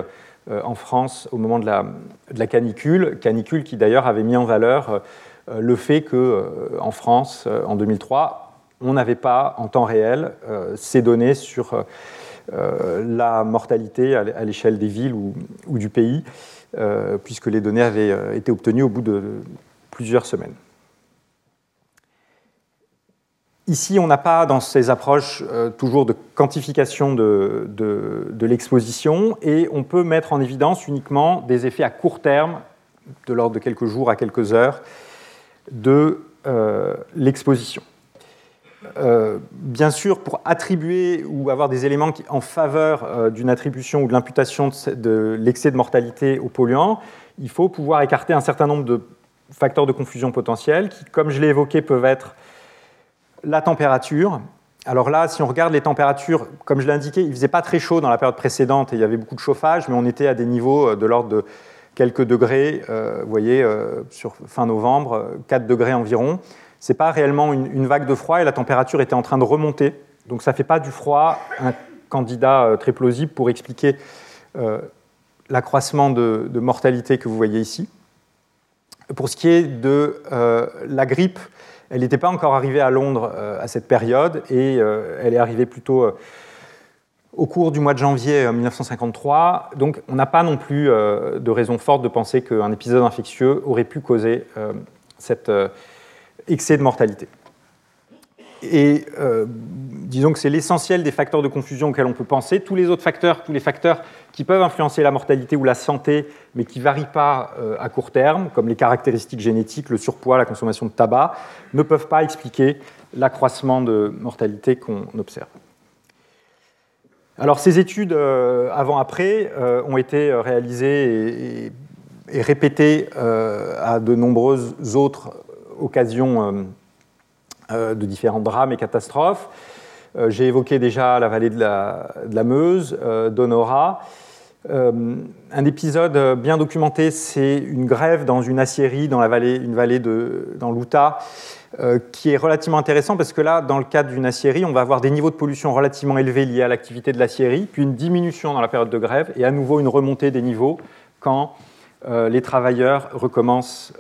en France au moment de la, de la canicule, canicule qui d'ailleurs avait mis en valeur le fait qu'en France en 2003 on n'avait pas en temps réel ces données sur euh, la mortalité à l'échelle des villes ou, du pays, euh, puisque les données avaient euh, été obtenues au bout de plusieurs semaines. Ici, on n'a pas dans ces approches toujours de quantification de l'exposition et on peut mettre en évidence uniquement des effets à court terme, de l'ordre de quelques jours à quelques heures, de l'exposition. Euh, bien sûr, pour attribuer ou avoir des éléments en faveur euh, d'une attribution ou de l'imputation de, l'excès de mortalité aux polluants, il faut pouvoir écarter un certain nombre de facteurs de confusion potentiels qui, comme je l'ai évoqué, peuvent être la température. Alors là, si on regarde les températures, comme je l'ai indiqué, il ne faisait pas très chaud dans la période précédente et il y avait beaucoup de chauffage, mais on était à des niveaux euh, de l'ordre de quelques degrés, vous voyez, sur fin novembre, 4 degrés environ n'est pas réellement une, vague de froid et la température était en train de remonter. Donc ça ne fait pas du froid un candidat euh, très plausible pour expliquer euh, l'accroissement de, mortalité que vous voyez ici. Pour ce qui est de euh, la grippe, elle n'était pas encore arrivée à Londres à cette période et elle est arrivée plutôt au cours du mois de janvier 1953. Donc on n'a pas non plus de raison forte de penser qu'un épisode infectieux aurait pu causer cette excès de mortalité. Et euh, disons que c'est l'essentiel des facteurs de confusion auxquels on peut penser. Tous les autres facteurs, tous les facteurs qui peuvent influencer la mortalité ou la santé, mais qui ne varient pas euh, à court terme, comme les caractéristiques génétiques, le surpoids, la consommation de tabac, ne peuvent pas expliquer l'accroissement de mortalité qu'on observe. Alors ces études euh, avant-après ont été réalisées et, et répétées à de nombreuses autres occasion euh, euh, de différents drames et catastrophes. Euh, j'ai évoqué déjà la vallée de la, Meuse, d'Honora. un épisode bien documenté, c'est une grève dans une aciérie dans la vallée, une vallée de, dans l'Utah, qui est relativement intéressant parce que là, dans le cadre d'une aciérie, on va avoir des niveaux de pollution relativement élevés liés à l'activité de l'aciérie, puis une diminution dans la période de grève et à nouveau une remontée des niveaux quand les travailleurs recommencent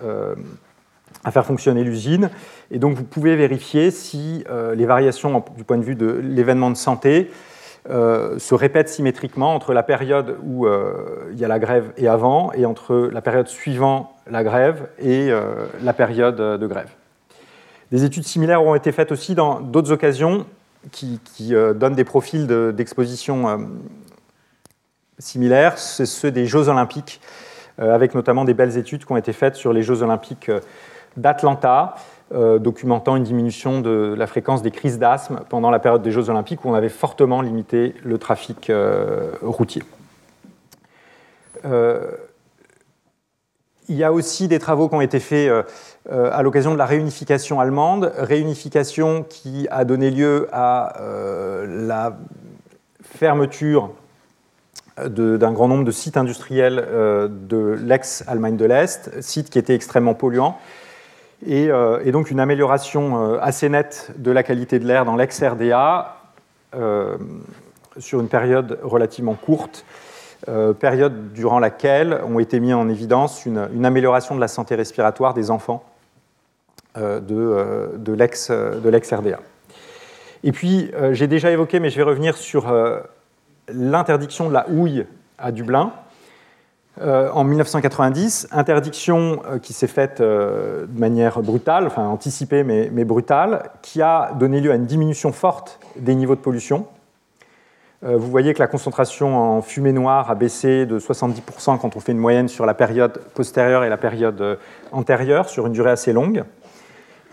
à faire fonctionner l'usine. Et donc vous pouvez vérifier si euh, les variations du point de vue de l'événement de santé euh, se répètent symétriquement entre la période où euh, il y a la grève et avant, et entre la période suivant la grève et la période de grève. Des études similaires ont été faites aussi dans d'autres occasions qui, donnent des profils d'exposition similaires. C'est ceux des Jeux olympiques, avec notamment des belles études qui ont été faites sur les Jeux olympiques d'Atlanta, euh, documentant une diminution de la fréquence des crises d'asthme pendant la période des Jeux olympiques où on avait fortement limité le trafic euh, routier. Euh, il y a aussi des travaux qui ont été faits à l'occasion de la réunification allemande, réunification qui a donné lieu à la fermeture d'un grand nombre de sites industriels de l'ex-Allemagne de l'Est, sites qui étaient extrêmement polluants, euh, et, donc une amélioration euh, assez nette de la qualité de l'air dans l'ex-RDA euh, sur une période relativement courte, période durant laquelle ont été mis en évidence une, amélioration de la santé respiratoire des enfants de, de l'ex-RDA. Et puis, j'ai déjà évoqué, mais je vais revenir sur l'interdiction de la houille à Dublin. En 1990, interdiction qui s'est faite de manière brutale, enfin anticipée mais, brutale, qui a donné lieu à une diminution forte des niveaux de pollution. vous voyez que la concentration en fumée noire a baissé de 70% quand on fait une moyenne sur la période postérieure et la période antérieure, sur une durée assez longue.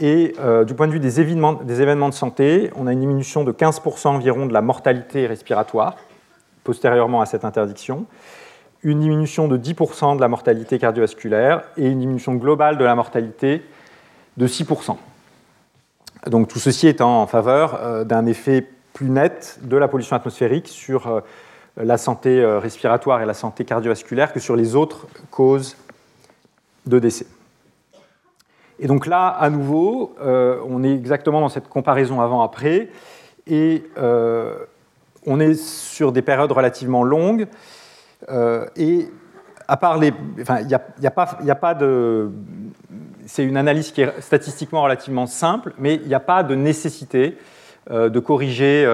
Et euh, du point de vue des événements, de santé, on a une diminution de 15% environ de la mortalité respiratoire postérieurement à cette interdiction, une diminution de 10% de la mortalité cardiovasculaire et une diminution globale de la mortalité de 6%. Donc tout ceci est en faveur euh, d'un effet plus net de la pollution atmosphérique sur euh, la santé respiratoire et la santé cardiovasculaire que sur les autres causes de décès. Et donc là, à nouveau, euh, on est exactement dans cette comparaison avant-après, et euh, on est sur des périodes relativement longues, euh, et à part les... Enfin, il n'y a, a, pas, de... C'est une analyse qui est statistiquement relativement simple, mais il n'y a pas de nécessité de corriger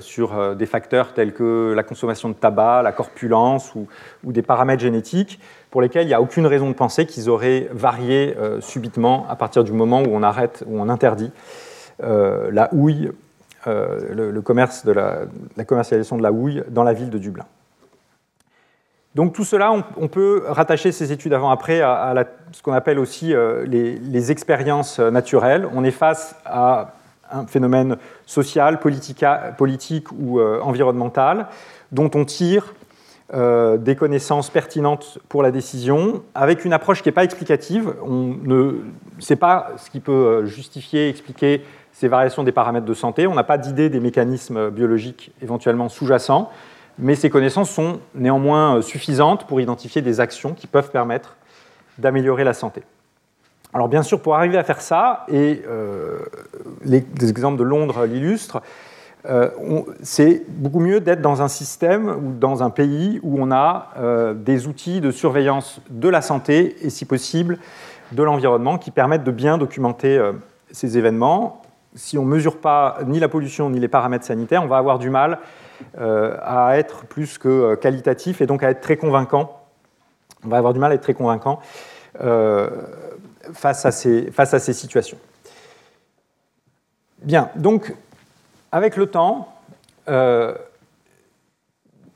sur des facteurs tels que la consommation de tabac, la corpulence ou, ou des paramètres génétiques pour lesquels il n'y a aucune raison de penser qu'ils auraient varié euh, subitement à partir du moment où on arrête, où on interdit euh, la houille, euh, le, commerce de la, commercialisation de la houille dans la ville de Dublin. Donc tout cela, on, peut rattacher ces études avant-après à, ce qu'on appelle aussi les, les, expériences naturelles. On est face à un phénomène social, politique ou environnemental dont on tire euh, des connaissances pertinentes pour la décision, avec une approche qui n'est pas explicative. On ne sait pas ce qui peut euh, justifier, expliquer ces variations des paramètres de santé. On n'a pas d'idée des mécanismes biologiques éventuellement sous-jacents, mais ces connaissances sont néanmoins euh, suffisantes pour identifier des actions qui peuvent permettre d'améliorer la santé. Alors bien sûr, pour arriver à faire ça, et les, les exemples de Londres l'illustrent, euh, c'est beaucoup mieux d'être dans un système ou dans un pays où on a euh, des outils de surveillance de la santé et, si possible, de l'environnement qui permettent de bien documenter euh, ces événements. Si on ne mesure pas ni la pollution ni les paramètres sanitaires, on va avoir du mal à être plus que qualitatif et donc à être très convaincant. On va avoir du mal à être très convaincant face, à ces, face à ces situations. Bien, donc avec le temps, euh,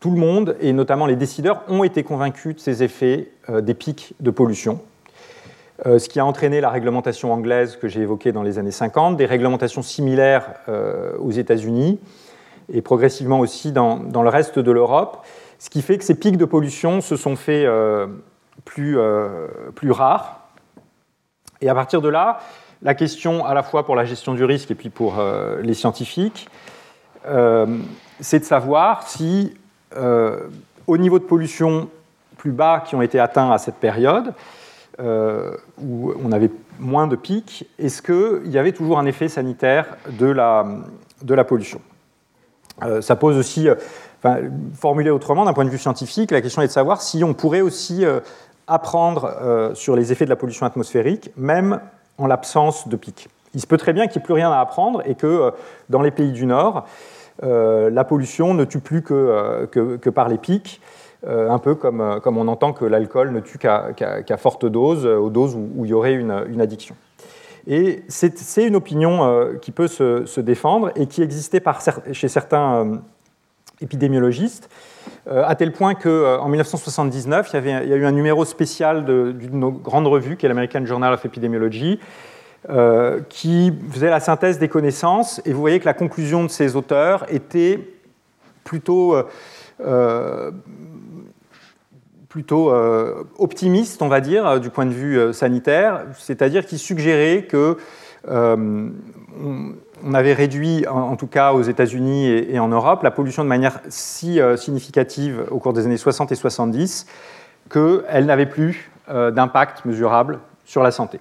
tout le monde, et notamment les décideurs, ont été convaincus de ces effets euh, des pics de pollution, euh, ce qui a entraîné la réglementation anglaise que j'ai évoquée dans les années 50, des réglementations similaires aux États-Unis et progressivement aussi dans, le reste de l'Europe, ce qui fait que ces pics de pollution se sont faits plus, plus rares. Et à partir de là, la question à la fois pour la gestion du risque et puis pour euh, les scientifiques, euh, c'est de savoir si, euh, au niveau de pollution plus bas qui ont été atteints à cette période, où on avait moins de pics, est-ce qu'il y avait toujours un effet sanitaire de la pollution? Ça pose aussi, enfin, formulé autrement, d'un point de vue scientifique, la question est de savoir si on pourrait aussi apprendre sur les effets de la pollution atmosphérique, même en l'absence de pics. Il se peut très bien qu'il n'y ait plus rien à apprendre et que euh, dans les pays du Nord, euh, la pollution ne tue plus que, euh, que, par les pics, un peu comme, comme on entend que l'alcool ne tue qu'à forte dose, aux doses où, il y aurait une addiction. Et c'est une opinion qui peut se, défendre et qui existait chez certains épidémiologistes, à tel point qu'en 1979, il y, a eu un numéro spécial d'une grande revue, qui est l'American Journal of Epidemiology, euh, qui faisait la synthèse des connaissances, et vous voyez que la conclusion de ces auteurs était plutôt, euh, euh, plutôt optimiste, on va dire, du point de vue sanitaire, c'est-à-dire qu'ils suggéraient que on avait réduit, en, tout cas aux États-Unis et, en Europe, la pollution de manière si euh, significative au cours des années 60 et 70 qu'elle n'avait plus euh, d'impact mesurable sur la santé.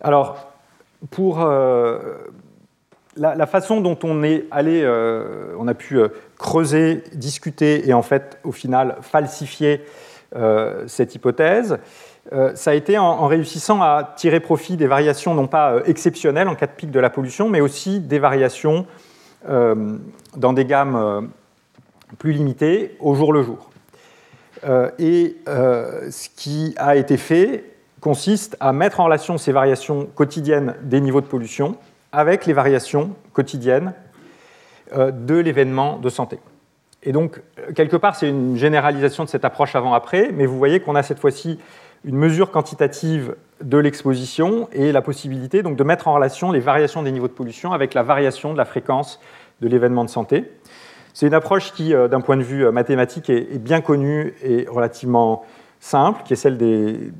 Alors, pour euh, la, façon dont on est allé, on a pu creuser, discuter et en fait, au final, falsifier cette hypothèse, euh, ça a été en, réussissant à tirer profit des variations non pas euh, exceptionnelles en cas de pic de la pollution, mais aussi des variations euh, dans des gammes plus limitées au jour le jour. et ce qui a été fait consiste à mettre en relation ces variations quotidiennes des niveaux de pollution avec les variations quotidiennes de l'événement de santé. Et donc, quelque part, c'est une généralisation de cette approche avant-après, mais vous voyez qu'on a cette fois-ci une mesure quantitative de l'exposition et la possibilité donc, de mettre en relation les variations des niveaux de pollution avec la variation de la fréquence de l'événement de santé. C'est une approche qui, euh, d'un point de vue euh, mathématique, est bien connue et relativement simple, qui est celle des,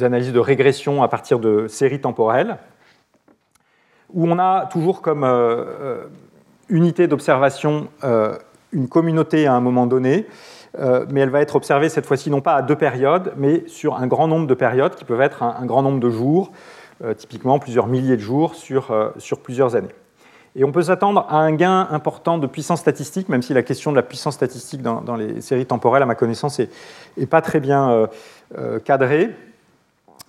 analyses de régression à partir de séries temporelles, où on a toujours comme euh, unité d'observation une communauté à un moment donné, euh, mais elle va être observée cette fois-ci non pas à deux périodes, mais sur un grand nombre de périodes qui peuvent être un, grand nombre de jours, euh, typiquement plusieurs milliers de jours sur, euh, sur plusieurs années. Et on peut s'attendre à un gain important de puissance statistique, même si la question de la puissance statistique dans, dans les séries temporelles, à ma connaissance, n'est pas très bien cadrée.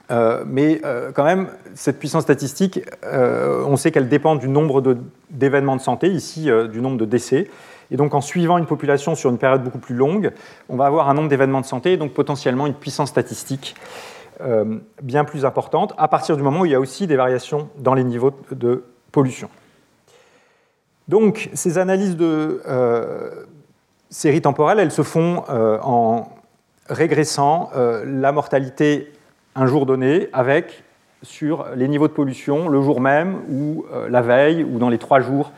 Mais quand même, cette puissance statistique, on sait qu'elle dépend du nombre d'événements de, santé, ici du nombre de décès. Et donc en suivant une population sur une période beaucoup plus longue, on va avoir un nombre d'événements de santé et donc potentiellement une puissance statistique euh, bien plus importante à partir du moment où il y a aussi des variations dans les niveaux de pollution. Donc ces analyses de euh, séries temporelles, elles se font euh, en régressant la mortalité un jour donné avec sur les niveaux de pollution le jour même ou la veille ou dans les trois jours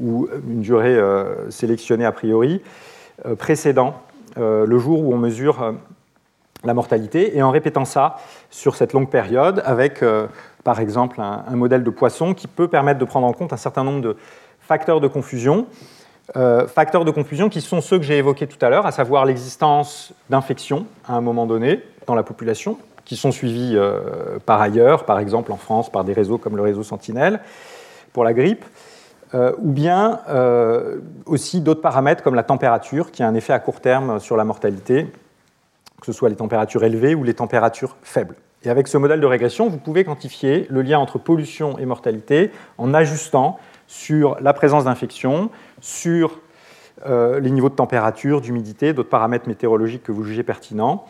ou une durée euh, sélectionnée a priori, euh, précédant euh, le jour où on mesure la mortalité, et en répétant ça sur cette longue période avec, par exemple, un, modèle de poisson qui peut permettre de prendre en compte un certain nombre de facteurs de confusion. facteurs de confusion qui sont ceux que j'ai évoqués tout à l'heure, à savoir l'existence d'infections à un moment donné dans la population, qui sont suivies par ailleurs, par exemple en France par des réseaux comme le réseau Sentinelle pour la grippe, euh, ou bien euh, aussi d'autres paramètres comme la température, qui a un effet à court terme sur la mortalité, que ce soit les températures élevées ou les températures faibles. Et avec ce modèle de régression, vous pouvez quantifier le lien entre pollution et mortalité en ajustant sur la présence d'infection, sur euh, les niveaux de température, d'humidité, d'autres paramètres météorologiques que vous jugez pertinents,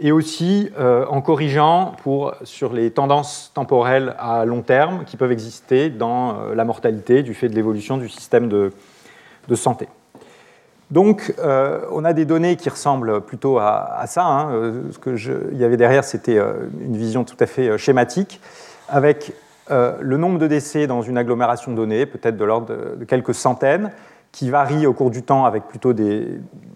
et aussi euh, en corrigeant pour, sur les tendances temporelles à long terme qui peuvent exister dans euh, la mortalité du fait de l'évolution du système de, santé. Donc, euh, on a des données qui ressemblent plutôt à, ça. Hein. Ce qu'il y avait derrière, c'était une vision tout à fait schématique, avec le nombre de décès dans une agglomération donnée, peut-être de l'ordre de, quelques centaines, qui varie au cours du temps avec plutôt des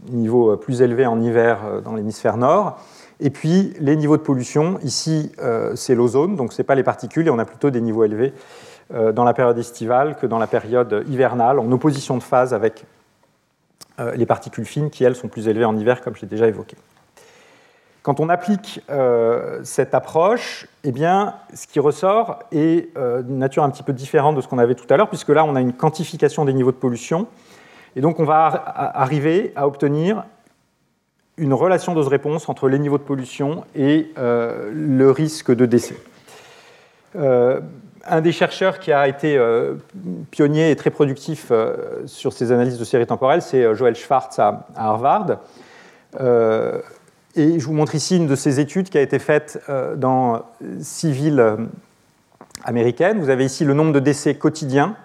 niveaux plus élevés en hiver dans l'hémisphère nord, et puis les niveaux de pollution, ici euh, c'est l'ozone, donc ce n'est pas les particules, et on a plutôt des niveaux élevés euh, dans la période estivale que dans la période hivernale, en opposition de phase avec euh, les particules fines qui, elles, sont plus élevées en hiver, comme j'ai déjà évoqué. Quand on applique cette approche, eh bien, ce qui ressort est d'une nature un petit peu différente de ce qu'on avait tout à l'heure, puisque là, on a une quantification des niveaux de pollution, et donc on va arriver à obtenir une relation dose-réponse entre les niveaux de pollution et euh, le risque de décès. Euh, un des chercheurs qui a été euh, pionnier et très productif sur ces analyses de séries temporelles, c'est Joël Schwartz à, Harvard. et je vous montre ici une de ces études qui a été faite dans six villes américaines. Vous avez ici le nombre de décès quotidiens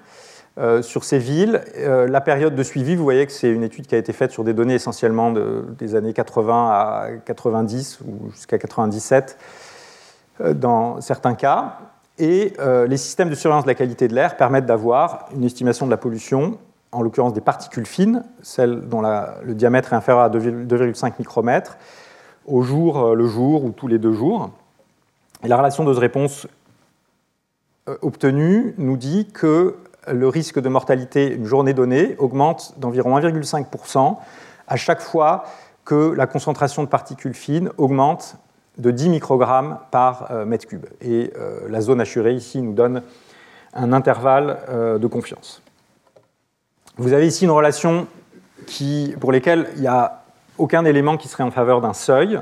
euh, sur ces villes. Euh, la période de suivi, vous voyez que c'est une étude qui a été faite sur des données essentiellement des années 80 à 90 ou jusqu'à 97 euh, dans certains cas. Et les systèmes de surveillance de la qualité de l'air permettent d'avoir une estimation de la pollution, en l'occurrence des particules fines, celles dont le diamètre est inférieur à 2,5 micromètres, au jour le jour ou tous les deux jours. Et la relation dose-réponse obtenue nous dit que le risque de mortalité une journée donnée augmente d'environ 1,5% à chaque fois que la concentration de particules fines augmente de 10 microgrammes par euh, mètre cube. Et euh, la zone assurée ici nous donne un intervalle euh, de confiance. Vous avez ici une relation pour laquelle il n'y a aucun élément qui serait en faveur d'un seuil.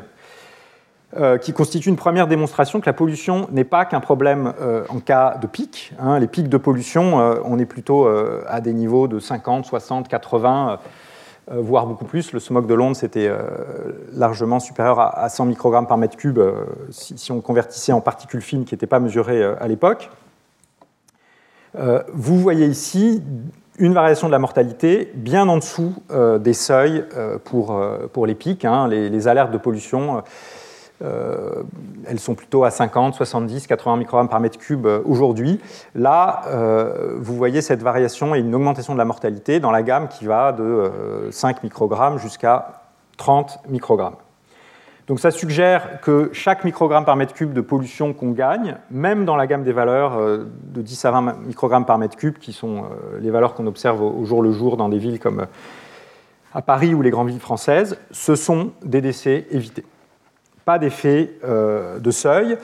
Euh, qui constitue une première démonstration que la pollution n'est pas qu'un problème euh, en cas de pic. Hein. Les pics de pollution, euh, on est plutôt à des niveaux de 50, 60, 80 voire beaucoup plus. Le smog de Londres, c'était largement supérieur à 100 microgrammes par mètre cube si, on convertissait en particules fines qui n'étaient pas mesurées à l'époque. vous voyez ici une variation de la mortalité bien en dessous des seuils pour, pour les pics, hein, les, les, alertes de pollution euh, elles sont plutôt à 50, 70, 80 microgrammes par mètre cube euh, aujourd'hui. Là, euh, vous voyez cette variation et une augmentation de la mortalité dans la gamme qui va de 5 microgrammes jusqu'à 30 microgrammes. Donc ça suggère que chaque microgramme par mètre cube de pollution qu'on gagne, même dans la gamme des valeurs de 10 à 20 microgrammes par mètre cube, qui sont les valeurs qu'on observe au jour le jour dans des villes comme à Paris ou les grandes villes françaises, ce sont des décès évités pas d'effet euh, de seuil.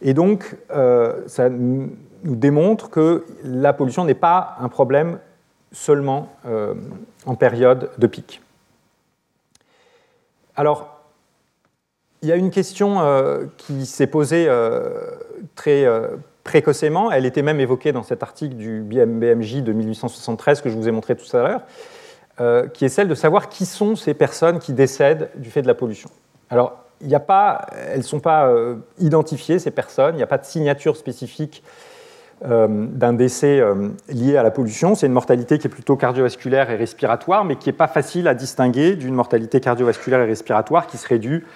Et donc, euh, ça nous démontre que la pollution n'est pas un problème seulement euh, en période de pic. Alors, il y a une question qui s'est posée très précocement, elle était même évoquée dans cet article du BMJ de 1873 que je vous ai montré tout à l'heure, qui est celle de savoir qui sont ces personnes qui décèdent du fait de la pollution. Alors, elles ne sont pas euh, identifiées, ces personnes, il n'y a pas de signature spécifique euh, d'un décès euh, lié à la pollution. C'est une mortalité qui est plutôt cardiovasculaire et respiratoire, mais qui n'est pas facile à distinguer d'une mortalité cardiovasculaire et respiratoire qui serait due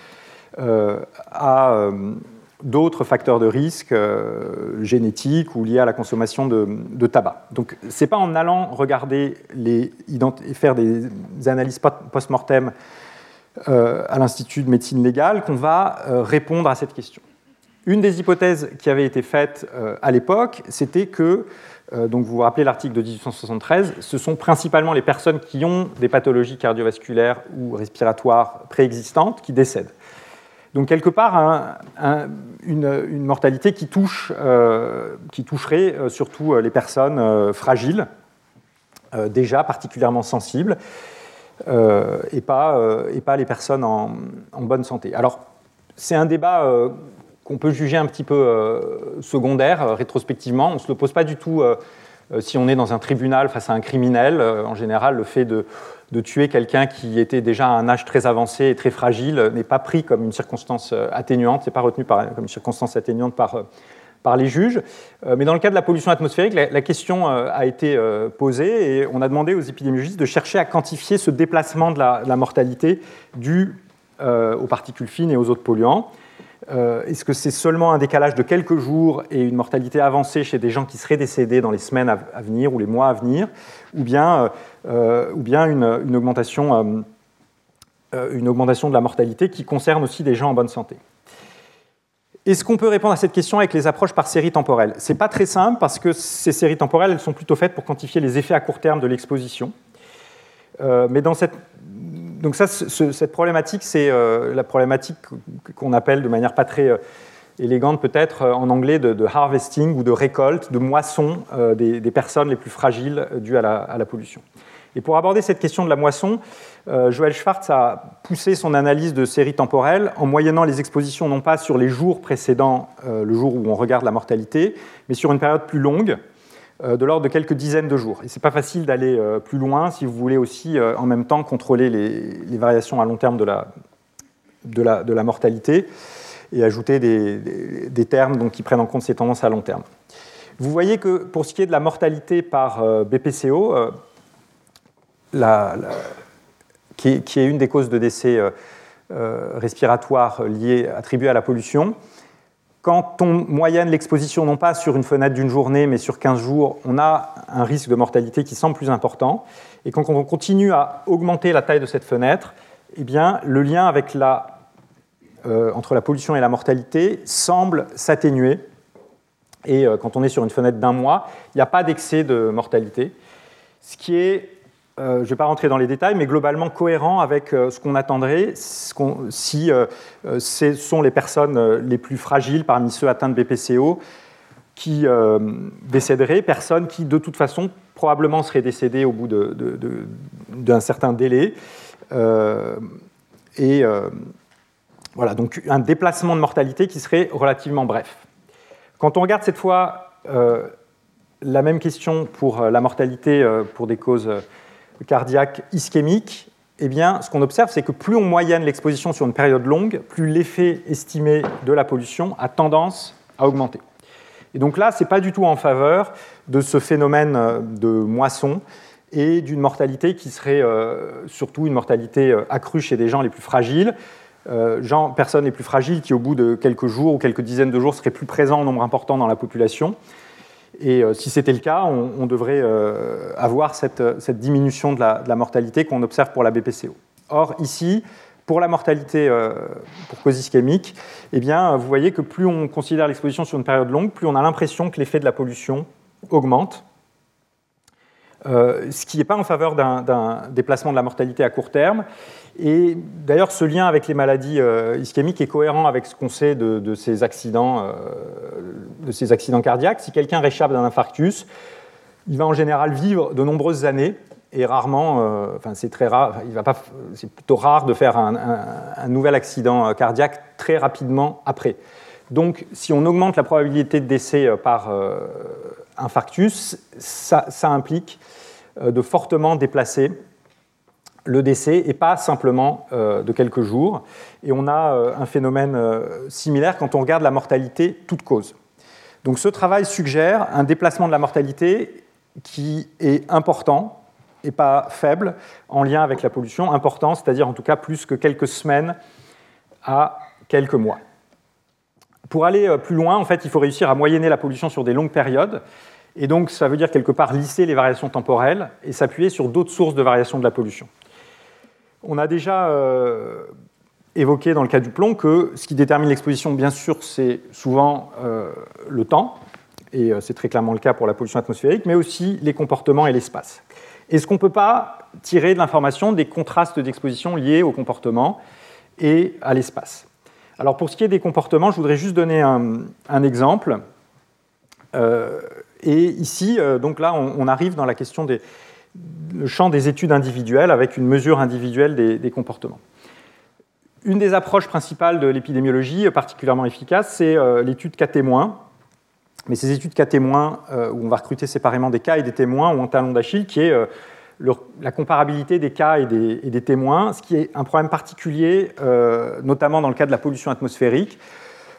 à d'autres facteurs de risque génétiques ou liés à la consommation de, tabac. Donc, ce n'est pas en allant regarder les, faire des analyses post-mortem à l'Institut de médecine légale qu'on va euh, répondre à cette question. Une des hypothèses qui avait été faite euh, à l'époque, c'était que, donc vous vous rappelez l'article de 1873, ce sont principalement les personnes qui ont des pathologies cardiovasculaires ou respiratoires préexistantes qui décèdent. Donc quelque part, une, mortalité qui, touche, qui toucherait surtout les personnes fragiles, déjà particulièrement sensibles, euh, et, pas, euh, et pas les personnes en, bonne santé. Alors, c'est un débat euh, qu'on peut juger un petit peu secondaire rétrospectivement. On ne se le pose pas du tout si on est dans un tribunal face à un criminel. en général, le fait de, de tuer quelqu'un qui était déjà à un âge très avancé et très fragile n'est pas pris comme une circonstance atténuante, n'est pas retenu comme une circonstance atténuante par par les juges. Euh, mais dans le cas de la pollution atmosphérique, la, question euh, a été euh, posée et on a demandé aux épidémiologistes de chercher à quantifier ce déplacement de la, mortalité dû aux particules fines et aux autres polluants. Est-ce que c'est seulement un décalage de quelques jours et une mortalité avancée chez des gens qui seraient décédés dans les semaines à, venir ou les mois à venir, ou bien, une augmentation de la mortalité qui concerne aussi des gens en bonne santé? Est-ce qu'on peut répondre à cette question avec les approches par série temporelle? Ce n'est pas très simple parce que ces séries temporelles elles sont plutôt faites pour quantifier les effets à court terme de l'exposition. Euh, mais cette, donc ça, cette problématique, c'est euh, la problématique qu'on appelle de manière pas très euh, élégante peut-être en anglais de, harvesting ou de récolte, de moisson des, personnes les plus fragiles dues à la pollution. Et pour aborder cette question de la moisson, euh, Joël Schwartz a poussé son analyse de séries temporelles en moyennant les expositions non pas sur les jours précédents, euh, le jour où on regarde la mortalité, mais sur une période plus longue, euh, de l'ordre de quelques dizaines de jours. Et ce n'est pas facile d'aller plus loin si vous voulez aussi en même temps contrôler les, variations à long terme de la, mortalité et ajouter des, des, termes donc, qui prennent en compte ces tendances à long terme. Vous voyez que pour ce qui est de la mortalité par BPCO, qui, est, une des causes de décès euh, euh, respiratoires liées, attribuées à la pollution. Quand on moyenne l'exposition non pas sur une fenêtre d'une journée, mais sur 15 jours, on a un risque de mortalité qui semble plus important. Et quand on continue à augmenter la taille de cette fenêtre, eh bien, le lien euh, entre la pollution et la mortalité semble s'atténuer. Et quand on est sur une fenêtre d'un mois, il n'y a pas d'excès de mortalité, ce qui est euh, je ne vais pas rentrer dans les détails, mais globalement cohérent avec euh, ce qu'on attendrait si euh, ce sont les personnes les plus fragiles parmi ceux atteints de BPCO qui décéderaient, personnes qui de toute façon probablement seraient décédées au bout d'un certain délai. et voilà, donc un déplacement de mortalité qui serait relativement bref. Quand on regarde cette fois la même question pour la mortalité pour des causes cardiaque ischémique, eh bien, ce qu'on observe, c'est que plus on moyenne l'exposition sur une période longue, plus l'effet estimé de la pollution a tendance à augmenter. Et donc là, ce n'est pas du tout en faveur de ce phénomène de moisson et d'une mortalité qui serait euh, surtout une mortalité euh, accrue chez des gens les plus fragiles. Euh, gens, personnes les plus fragiles qui, au bout de quelques jours ou quelques dizaines de jours, seraient plus présents en nombre important dans la population. Et si c'était le cas, on, devrait avoir cette, diminution de la, mortalité qu'on observe pour la BPCO. Or, ici, pour la mortalité pour cause ischémique, eh bien, vous voyez que plus on considère l'exposition sur une période longue, plus on a l'impression que l'effet de la pollution augmente. Euh, ce qui n'est pas en faveur d'un déplacement de la mortalité à court terme. Et d'ailleurs, ce lien avec les maladies euh, ischémiques est cohérent avec ce qu'on sait de, ces accidents, euh, de ces accidents cardiaques. Si quelqu'un réchappe d'un infarctus, il va en général vivre de nombreuses années et rarement, enfin c'est très rare, il va pas, c'est plutôt rare de faire un, nouvel accident cardiaque très rapidement après. Donc, si on augmente la probabilité de décès par infarctus, ça, implique euh, de fortement déplacer le décès et pas simplement euh, de quelques jours. Et on a euh, un phénomène similaire quand on regarde la mortalité toute cause. Donc ce travail suggère un déplacement de la mortalité qui est important et pas faible en lien avec la pollution, important, c'est-à-dire en tout cas plus que quelques semaines à quelques mois. Pour aller plus loin, en fait, il faut réussir à moyenner la pollution sur des longues périodes. Et donc, ça veut dire quelque part lisser les variations temporelles et s'appuyer sur d'autres sources de variation de la pollution. On a déjà euh, évoqué dans le cas du plomb que ce qui détermine l'exposition, bien sûr, c'est souvent euh, le temps, et euh, c'est très clairement le cas pour la pollution atmosphérique, mais aussi les comportements et l'espace. Est-ce qu'on ne peut pas tirer de l'information des contrastes d'exposition liés au comportement et à l'espace? Alors pour ce qui est des comportements, je voudrais juste donner un, exemple. Et ici, donc là, on, arrive dans la question des le champ des études individuelles avec une mesure individuelle des, comportements. Une des approches principales de l'épidémiologie, particulièrement efficace, c'est euh, l'étude cas témoins. Mais ces études cas témoins, euh, où on va recruter séparément des cas et des témoins, ont un talon d'Achille qui est la comparabilité des cas et des, et des, témoins, ce qui est un problème particulier, notamment dans le cas de la pollution atmosphérique.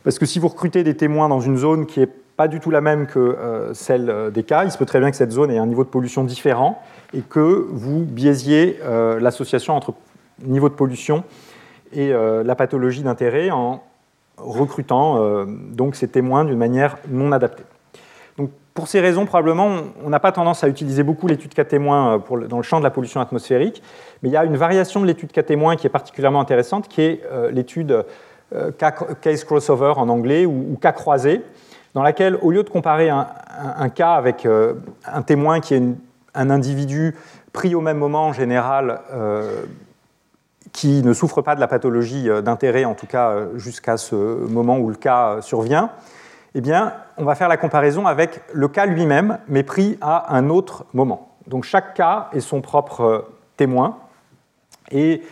Parce que si vous recrutez des témoins dans une zone qui est pas du tout la même que euh, celle euh, des cas. Il se peut très bien que cette zone ait un niveau de pollution différent et que vous biaisiez euh, l'association entre niveau de pollution et la pathologie d'intérêt en recrutant donc ces témoins d'une manière non adaptée. Donc, pour ces raisons, probablement, on n'a pas tendance à utiliser beaucoup l'étude cas témoin dans le champ de la pollution atmosphérique, mais il y a une variation de l'étude cas témoin qui est particulièrement intéressante, qui est l'étude case crossover en anglais ou, cas croisé, dans laquelle, au lieu de comparer un, cas avec euh, un témoin qui est un individu pris au même moment en général, euh, qui ne souffre pas de la pathologie euh, d'intérêt, en tout cas jusqu'à ce moment où le cas survient, eh bien, on va faire la comparaison avec le cas lui-même, mais pris à un autre moment. Donc chaque cas est son propre témoin. Et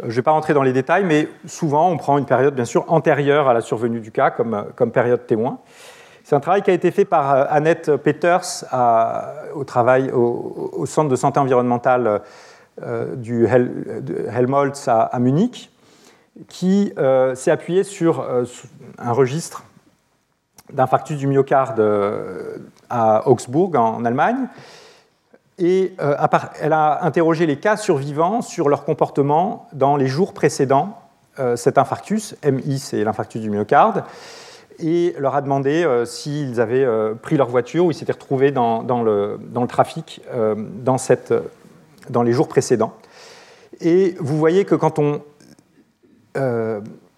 je ne vais pas rentrer dans les détails, mais souvent on prend une période bien sûr antérieure à la survenue du cas comme, comme période témoin. C'est un travail qui a été fait par euh, Annette Peters au, travail, au, Centre de santé environnementale euh, du Helmholtz à, Munich, qui euh, s'est appuyé sur un registre d'infarctus du myocarde à Augsbourg, en Allemagne. Et elle a interrogé les cas survivants sur leur comportement dans les jours précédant cet infarctus. MI, c'est l'infarctus du myocarde et leur a demandé euh, s'ils avaient euh, pris leur voiture ou ils s'étaient retrouvés dans, le, dans le, trafic euh, dans, les jours précédents. Et vous voyez que quand on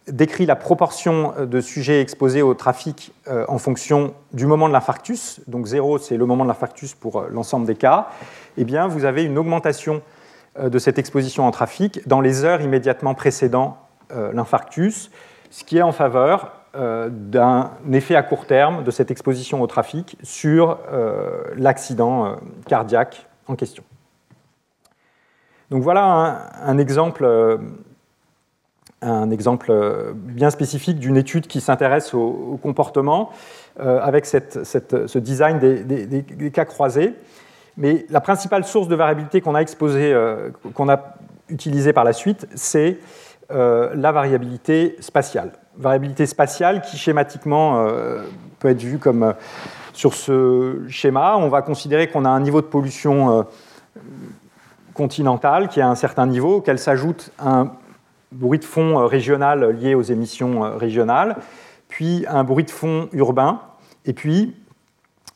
décrit la proportion de sujets exposés au trafic en fonction du moment de l'infarctus, donc zéro c'est le moment de l'infarctus pour l'ensemble des cas, eh bien vous avez une augmentation de cette exposition en trafic dans les heures immédiatement précédant l'infarctus, ce qui est en faveur d'un effet à court terme de cette exposition au trafic sur euh, l'accident euh, cardiaque en question. Donc voilà un, exemple, un exemple bien spécifique d'une étude qui s'intéresse au, comportement avec ce design des, cas croisés. Mais la principale source de variabilité qu'on a exposée, qu'on a utilisé par la suite, c'est la variabilité spatiale. Variabilité spatiale qui schématiquement peut être vue comme sur ce schéma. On va considérer qu'on a un niveau de pollution continental qui a un certain niveau, auquel s'ajoute un bruit de fond régional lié aux émissions régionales, puis un bruit de fond urbain, et puis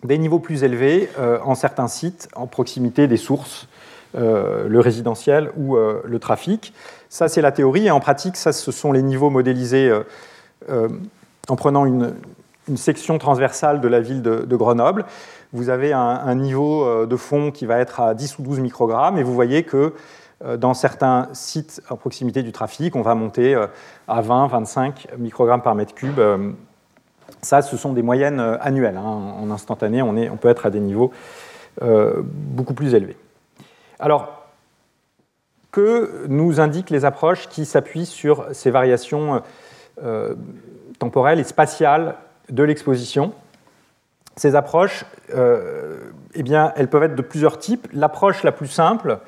des niveaux plus élevés euh, en certains sites en proximité des sources, euh, le résidentiel ou euh, le trafic. Ça, c'est la théorie, et en pratique, ça, ce sont les niveaux modélisés en prenant une, section transversale de la ville de, Grenoble. Vous avez un, niveau de fond qui va être à 10 ou 12 microgrammes, et vous voyez que dans certains sites en proximité du trafic, on va monter à 20, 25 microgrammes par mètre cube ça, ce sont des moyennes euh, annuelles. Hein. En instantané, on, peut être à des niveaux euh, beaucoup plus élevés. Alors, que nous indiquent les approches qui s'appuient sur ces variations euh, temporelles et spatiales de l'exposition Ces approches, eh bien, elles peuvent être de plusieurs types. L'approche la plus simple,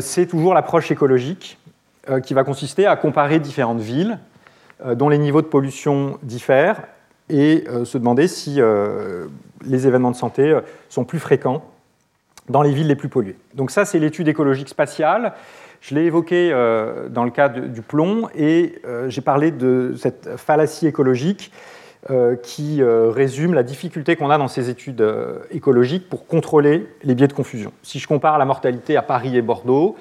c'est toujours l'approche écologique, qui va consister à comparer différentes villes dont les niveaux de pollution diffèrent et euh, se demander si euh, les événements de santé euh, sont plus fréquents dans les villes les plus polluées. Donc ça, c'est l'étude écologique spatiale. Je l'ai évoqué dans le cas du plomb et j'ai parlé de cette fallacie écologique qui résume la difficulté qu'on a dans ces études écologiques pour contrôler les biais de confusion. Si je compare la mortalité à Paris et Bordeaux,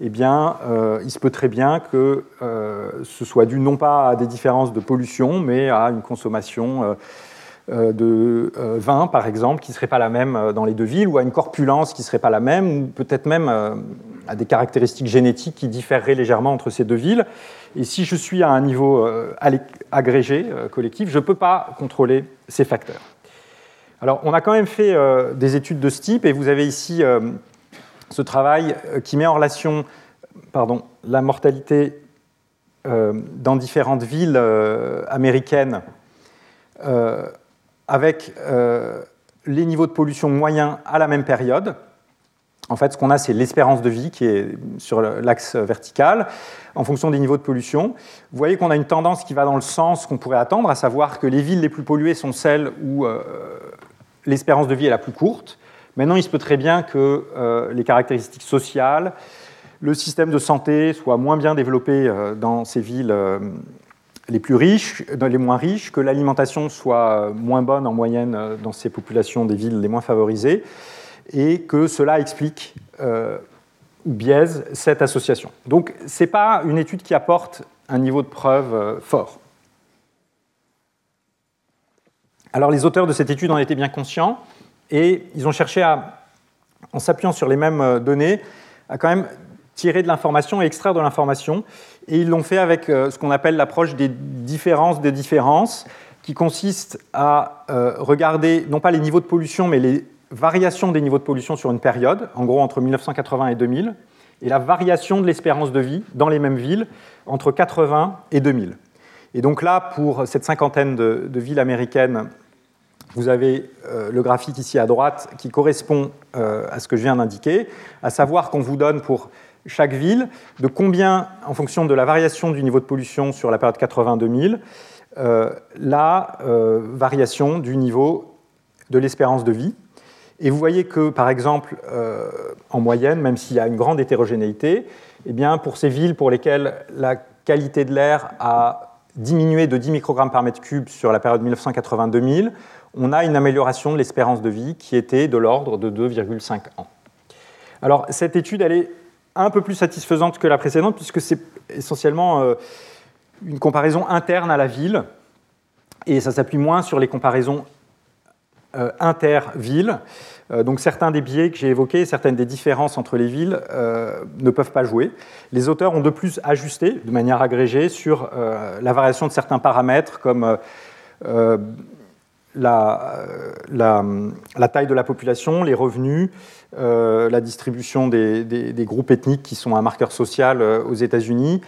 eh bien, euh, il se peut très bien que euh, ce soit dû non pas à des différences de pollution, mais à une consommation euh, de vin, par exemple, qui ne serait pas la même dans les deux villes, ou à une corpulence qui ne serait pas la même, ou peut-être même à des caractéristiques génétiques qui différeraient légèrement entre ces deux villes. Et si je suis à un niveau agrégé, collectif, je ne peux pas contrôler ces facteurs. Alors, on a quand même fait des études de ce type, et vous avez ici ce travail euh, qui met en relation pardon, la mortalité euh, dans différentes villes euh, avec les niveaux de pollution moyens à la même période. En fait, ce qu'on a, c'est l'espérance de vie qui est sur l'axe vertical en fonction des niveaux de pollution. Vous voyez qu'on a une tendance qui va dans le sens qu'on pourrait attendre, à savoir que les villes les plus polluées sont celles où l'espérance de vie est la plus courte. Maintenant, il se peut très bien que euh, les caractéristiques sociales, le système de santé soit moins bien développé euh, dans ces villes euh, les plus riches, dans les moins riches, que l'alimentation soit moins bonne en moyenne dans ces populations des villes les moins favorisées, et que cela explique ou biaise cette association. Donc, ce n'est pas une étude qui apporte un niveau de preuve fort. Alors, les auteurs de cette étude en étaient bien conscients. Et ils ont cherché à, en s'appuyant sur les mêmes euh, données, à quand même tirer de l'information et extraire de l'information. Et ils l'ont fait avec euh, ce qu'on appelle l'approche des différences des différences, qui consiste à euh, regarder non pas les niveaux de pollution, mais les variations des niveaux de pollution sur une période, en gros entre 1980 et 2000, et la variation de l'espérance de vie dans les mêmes villes entre 80 et 2000. Et donc là, pour cette cinquantaine de, villes américaines vous avez euh, le graphique ici à droite qui correspond à ce que je viens d'indiquer, à savoir qu'on vous donne pour chaque ville de combien, en fonction de la variation du niveau de pollution sur la période 80-2000, euh, la variation du niveau de l'espérance de vie. Et vous voyez que, par exemple, en moyenne, même s'il y a une grande hétérogénéité, eh bien, pour ces villes pour lesquelles la qualité de l'air a diminué de 10 microgrammes par mètre cube sur la période 1980-2000, on a une amélioration de l'espérance de vie qui était de l'ordre de 2,5 ans. Alors cette étude, elle est un peu plus satisfaisante que la précédente puisque c'est essentiellement euh, une comparaison interne à la ville et ça s'appuie moins sur les comparaisons euh, inter-villes. Euh, donc certains des biais que j'ai évoqués, certaines des différences entre les villes ne peuvent pas jouer. Les auteurs ont de plus ajusté de manière agrégée sur la variation de certains paramètres comme la, la, taille de la population, les revenus, euh, la distribution des, groupes ethniques qui sont un marqueur social euh, aux États-Unis,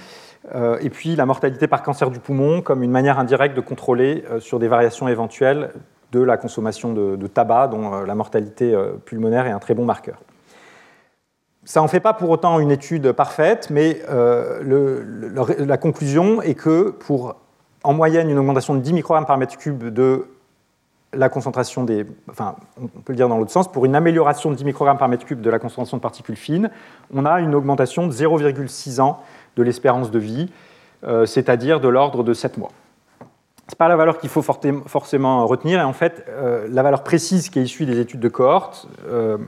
euh, et puis la mortalité par cancer du poumon comme une manière indirecte de contrôler sur des variations éventuelles de la consommation de, tabac, dont la mortalité pulmonaire est un très bon marqueur. ça n'en fait pas pour autant une étude parfaite, mais la conclusion est que pour en moyenne une augmentation de 10 microgrammes par mètre cube de la concentration des. Enfin, on peut le dire dans l'autre sens, pour une amélioration de 10 microgrammes par mètre cube de la concentration de particules fines, on a une augmentation de 0,6 ans de l'espérance de vie, euh, c'est-à-dire de l'ordre de 7 mois. Ce n'est pas la valeur qu'il faut forcément retenir, et en fait, euh, la valeur précise qui est issue des études de cohorte, euh,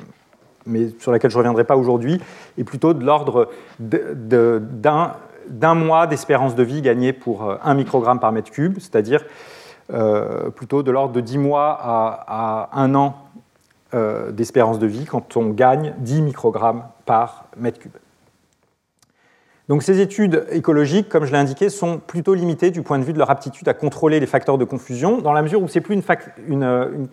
mais sur laquelle je ne reviendrai pas aujourd'hui, est plutôt de l'ordre d'un mois d'espérance de vie gagnée pour 1 microgramme par mètre cube, c'est-à-dire plutôt de l'ordre de 10 mois à, 1 an euh, d'espérance de vie quand on gagne 10 microgrammes par mètre cube. Donc ces études écologiques, comme je l'ai indiqué, sont plutôt limitées du point de vue de leur aptitude à contrôler les facteurs de confusion, dans la mesure où ce n'est plus une,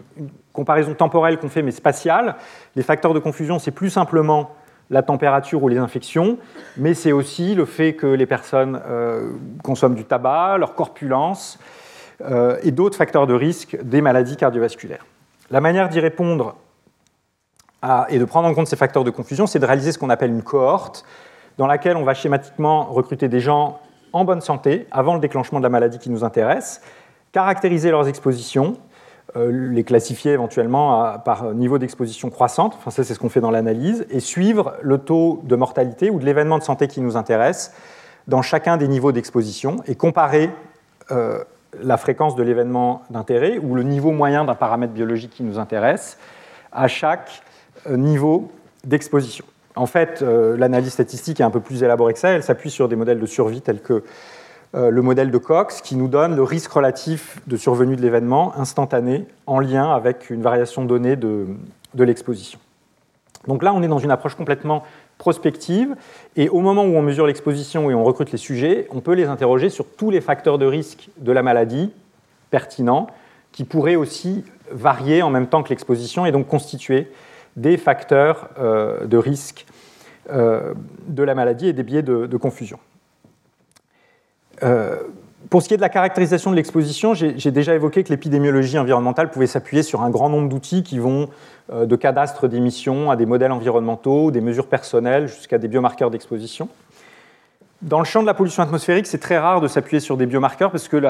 comparaison temporelle qu'on fait, mais spatiale. Les facteurs de confusion, c'est plus simplement la température ou les infections, mais c'est aussi le fait que les personnes euh, consomment du tabac, leur corpulence, euh, et d'autres facteurs de risque des maladies cardiovasculaires. La manière d'y répondre et de prendre en compte ces facteurs de confusion, c'est de réaliser ce qu'on appelle une cohorte, dans laquelle on va schématiquement recruter des gens en bonne santé avant le déclenchement de la maladie qui nous intéresse, caractériser leurs expositions, euh, les classifier éventuellement par niveau d'exposition croissante, enfin ça c'est ce qu'on fait dans l'analyse, et suivre le taux de mortalité ou de l'événement de santé qui nous intéresse dans chacun des niveaux d'exposition et comparer euh, la fréquence de l'événement d'intérêt ou le niveau moyen d'un paramètre biologique qui nous intéresse à chaque euh, niveau d'exposition. En fait, euh, l'analyse statistique est un peu plus élaborée que ça. Elle s'appuie sur des modèles de survie tels que euh, le modèle de Cox, qui nous donne le risque relatif de survenue de l'événement instantané en lien avec une variation donnée de, de l'exposition. Donc là, on est dans une approche complètement prospective. Et au moment où on mesure l'exposition et on recrute les sujets, on peut les interroger sur tous les facteurs de risque de la maladie pertinents, qui pourraient aussi varier en même temps que l'exposition et donc constituer des facteurs euh, de risque euh, de la maladie et des biais de, confusion. Euh, pour ce qui est de la caractérisation de l'exposition, j'ai déjà évoqué que l'épidémiologie environnementale pouvait s'appuyer sur un grand nombre d'outils qui vont euh, de cadastres d'émissions à des modèles environnementaux, des mesures personnelles jusqu'à des biomarqueurs d'exposition. Dans le champ de la pollution atmosphérique, c'est très rare de s'appuyer sur des biomarqueurs parce que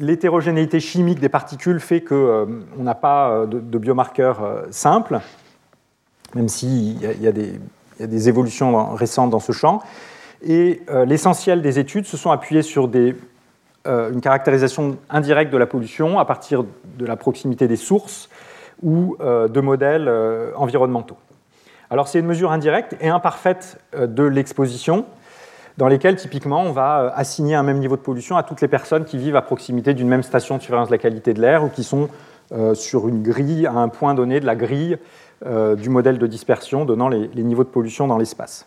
l'hétérogénéité chimique des particules fait qu'on euh, n'a pas euh, de, biomarqueurs simples, même s'il y, a des évolutions récentes dans ce champ. Et euh, l'essentiel des études se sont appuyées sur euh, une caractérisation indirecte de la pollution à partir de la proximité des sources ou euh, de modèles environnementaux. Alors c'est une mesure indirecte et imparfaite de l'exposition, dans lesquelles typiquement on va assigner un même niveau de pollution à toutes les personnes qui vivent à proximité d'une même station de surveillance de la qualité de l'air ou qui sont sur une grille à un point donné de la grille du modèle de dispersion donnant les niveaux de pollution dans l'espace.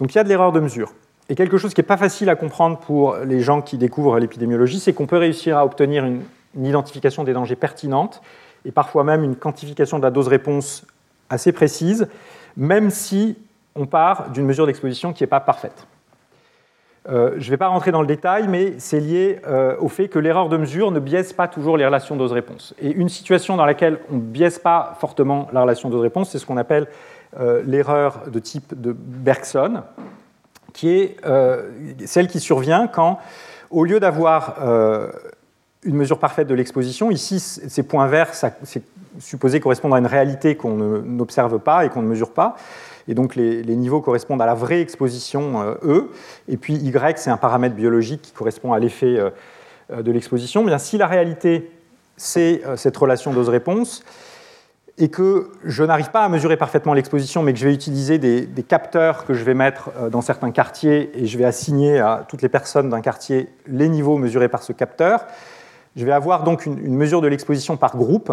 Donc il y a de l'erreur de mesure. Et quelque chose qui n'est pas facile à comprendre pour les gens qui découvrent l'épidémiologie, c'est qu'on peut réussir à obtenir une, identification des dangers pertinente et parfois même une quantification de la dose-réponse assez précise, même si on part d'une mesure d'exposition qui n'est pas parfaite. Euh, je ne vais pas rentrer dans le détail, mais c'est lié euh, au fait que l'erreur de mesure ne biaise pas toujours les relations dose-réponse. Et une situation dans laquelle on ne biaise pas fortement la relation dose-réponse, c'est ce qu'on appelle l'erreur de type de Bergson, qui est euh, celle qui survient quand, au lieu d'avoir euh, une mesure parfaite de l'exposition, ici, ces points verts, c'est supposé correspondre à une réalité qu'on n'observe pas et qu'on ne mesure pas. Et donc les, niveaux correspondent à la vraie exposition E. Et puis Y, c'est un paramètre biologique qui correspond à l'effet de l'exposition. Bien, si la réalité, c'est cette relation dose-réponse, et que je n'arrive pas à mesurer parfaitement l'exposition, mais que je vais utiliser des, capteurs que je vais mettre euh, dans certains quartiers et je vais assigner à toutes les personnes d'un quartier les niveaux mesurés par ce capteur, je vais avoir donc une, mesure de l'exposition par groupe.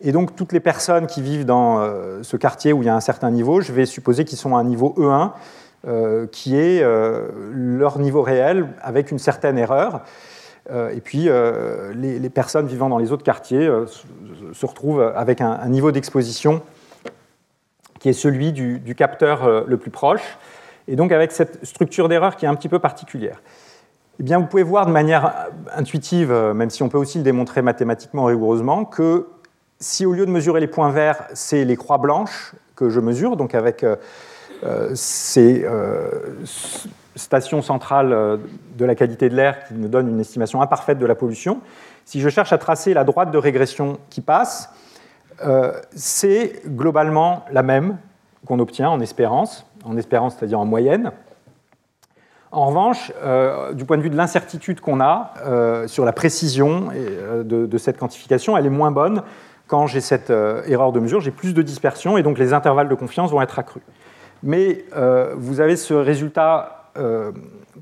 Et donc toutes les personnes qui vivent dans euh, ce quartier où il y a un certain niveau, je vais supposer qu'ils sont à un niveau E1, euh, qui est leur niveau réel avec une certaine erreur. Euh, et puis, euh, les, personnes vivant dans les autres quartiers euh, se retrouvent avec un, niveau d'exposition qui est celui du, capteur le plus proche, et donc avec cette structure d'erreur qui est un petit peu particulière. Eh bien, vous pouvez voir de manière intuitive, même si on peut aussi le démontrer mathématiquement rigoureusement, que si au lieu de mesurer les points verts, c'est les croix blanches que je mesure, donc avec ces stations centrales de la qualité de l'air qui nous donnent une estimation imparfaite de la pollution. Si je cherche à tracer la droite de régression qui passe, c'est globalement la même qu'on obtient en espérance, en espérance c'est-à-dire en moyenne. En revanche, euh, du point de vue de l'incertitude qu'on a euh, sur la précision euh, de, cette quantification, elle est moins bonne quand j'ai cette erreur de mesure, j'ai plus de dispersion et donc les intervalles de confiance vont être accrus. Mais vous avez ce résultat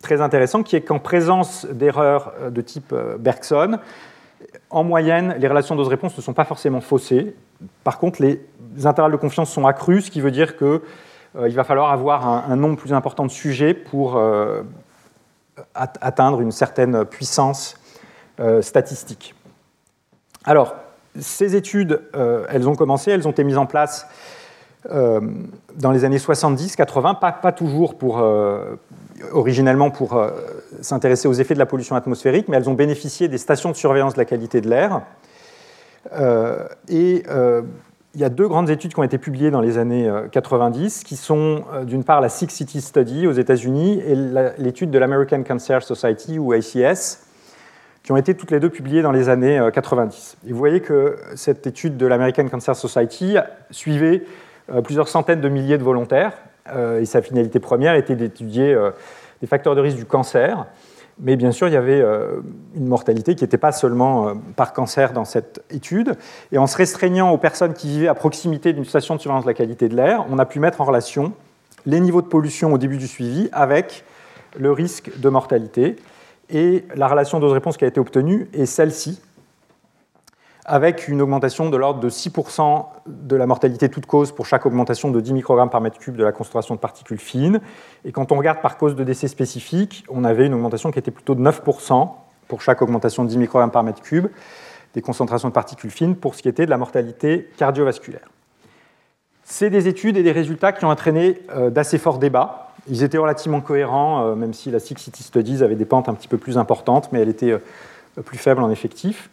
très intéressant qui est qu'en présence d'erreurs de type Bergson, en moyenne, les relations dose-réponse ne sont pas forcément faussées. Par contre, les intervalles de confiance sont accrus, ce qui veut dire que euh, il va falloir avoir un, nombre plus important de sujets pour euh, atteindre une certaine puissance euh, statistique. Alors, ces études, elles ont commencé, elles ont été mises en place dans les années 70-80, pas, toujours pour, originellement pour s'intéresser aux effets de la pollution atmosphérique, mais elles ont bénéficié des stations de surveillance de la qualité de l'air. et il y a deux grandes études qui ont été publiées dans les années 90, euh, qui sont euh, d'une part la Six City Study aux États-Unis et l'étude de l'American Cancer Society ou ACS, qui ont été toutes les deux publiées dans les années 90. Euh, et vous voyez que cette étude de l'American Cancer Society suivait plusieurs centaines de milliers de volontaires, et sa finalité première était d'étudier des facteurs de risque du cancer mais bien sûr, il y avait euh, une mortalité qui n'était pas seulement euh, par cancer dans cette étude. Et en se restreignant aux personnes qui vivaient à proximité d'une station de surveillance de la qualité de l'air, on a pu mettre en relation les niveaux de pollution au début du suivi avec le risque de mortalité. Et la relation dose-réponse qui a été obtenue est celle-ci, avec une augmentation de l'ordre de 6% de la mortalité toute cause pour chaque augmentation de 10 microgrammes par mètre cube de la concentration de particules fines. Et quand on regarde par cause de décès spécifique, on avait une augmentation qui était plutôt de 9% pour chaque augmentation de 10 microgrammes par mètre cube des concentrations de particules fines pour ce qui était de la mortalité cardiovasculaire. C'est des études et des résultats qui ont entraîné euh, d'assez forts débats. Ils étaient relativement cohérents, euh, même si la Six City Studies avait des pentes un petit peu plus importantes, mais elle était euh, plus faible en effectif.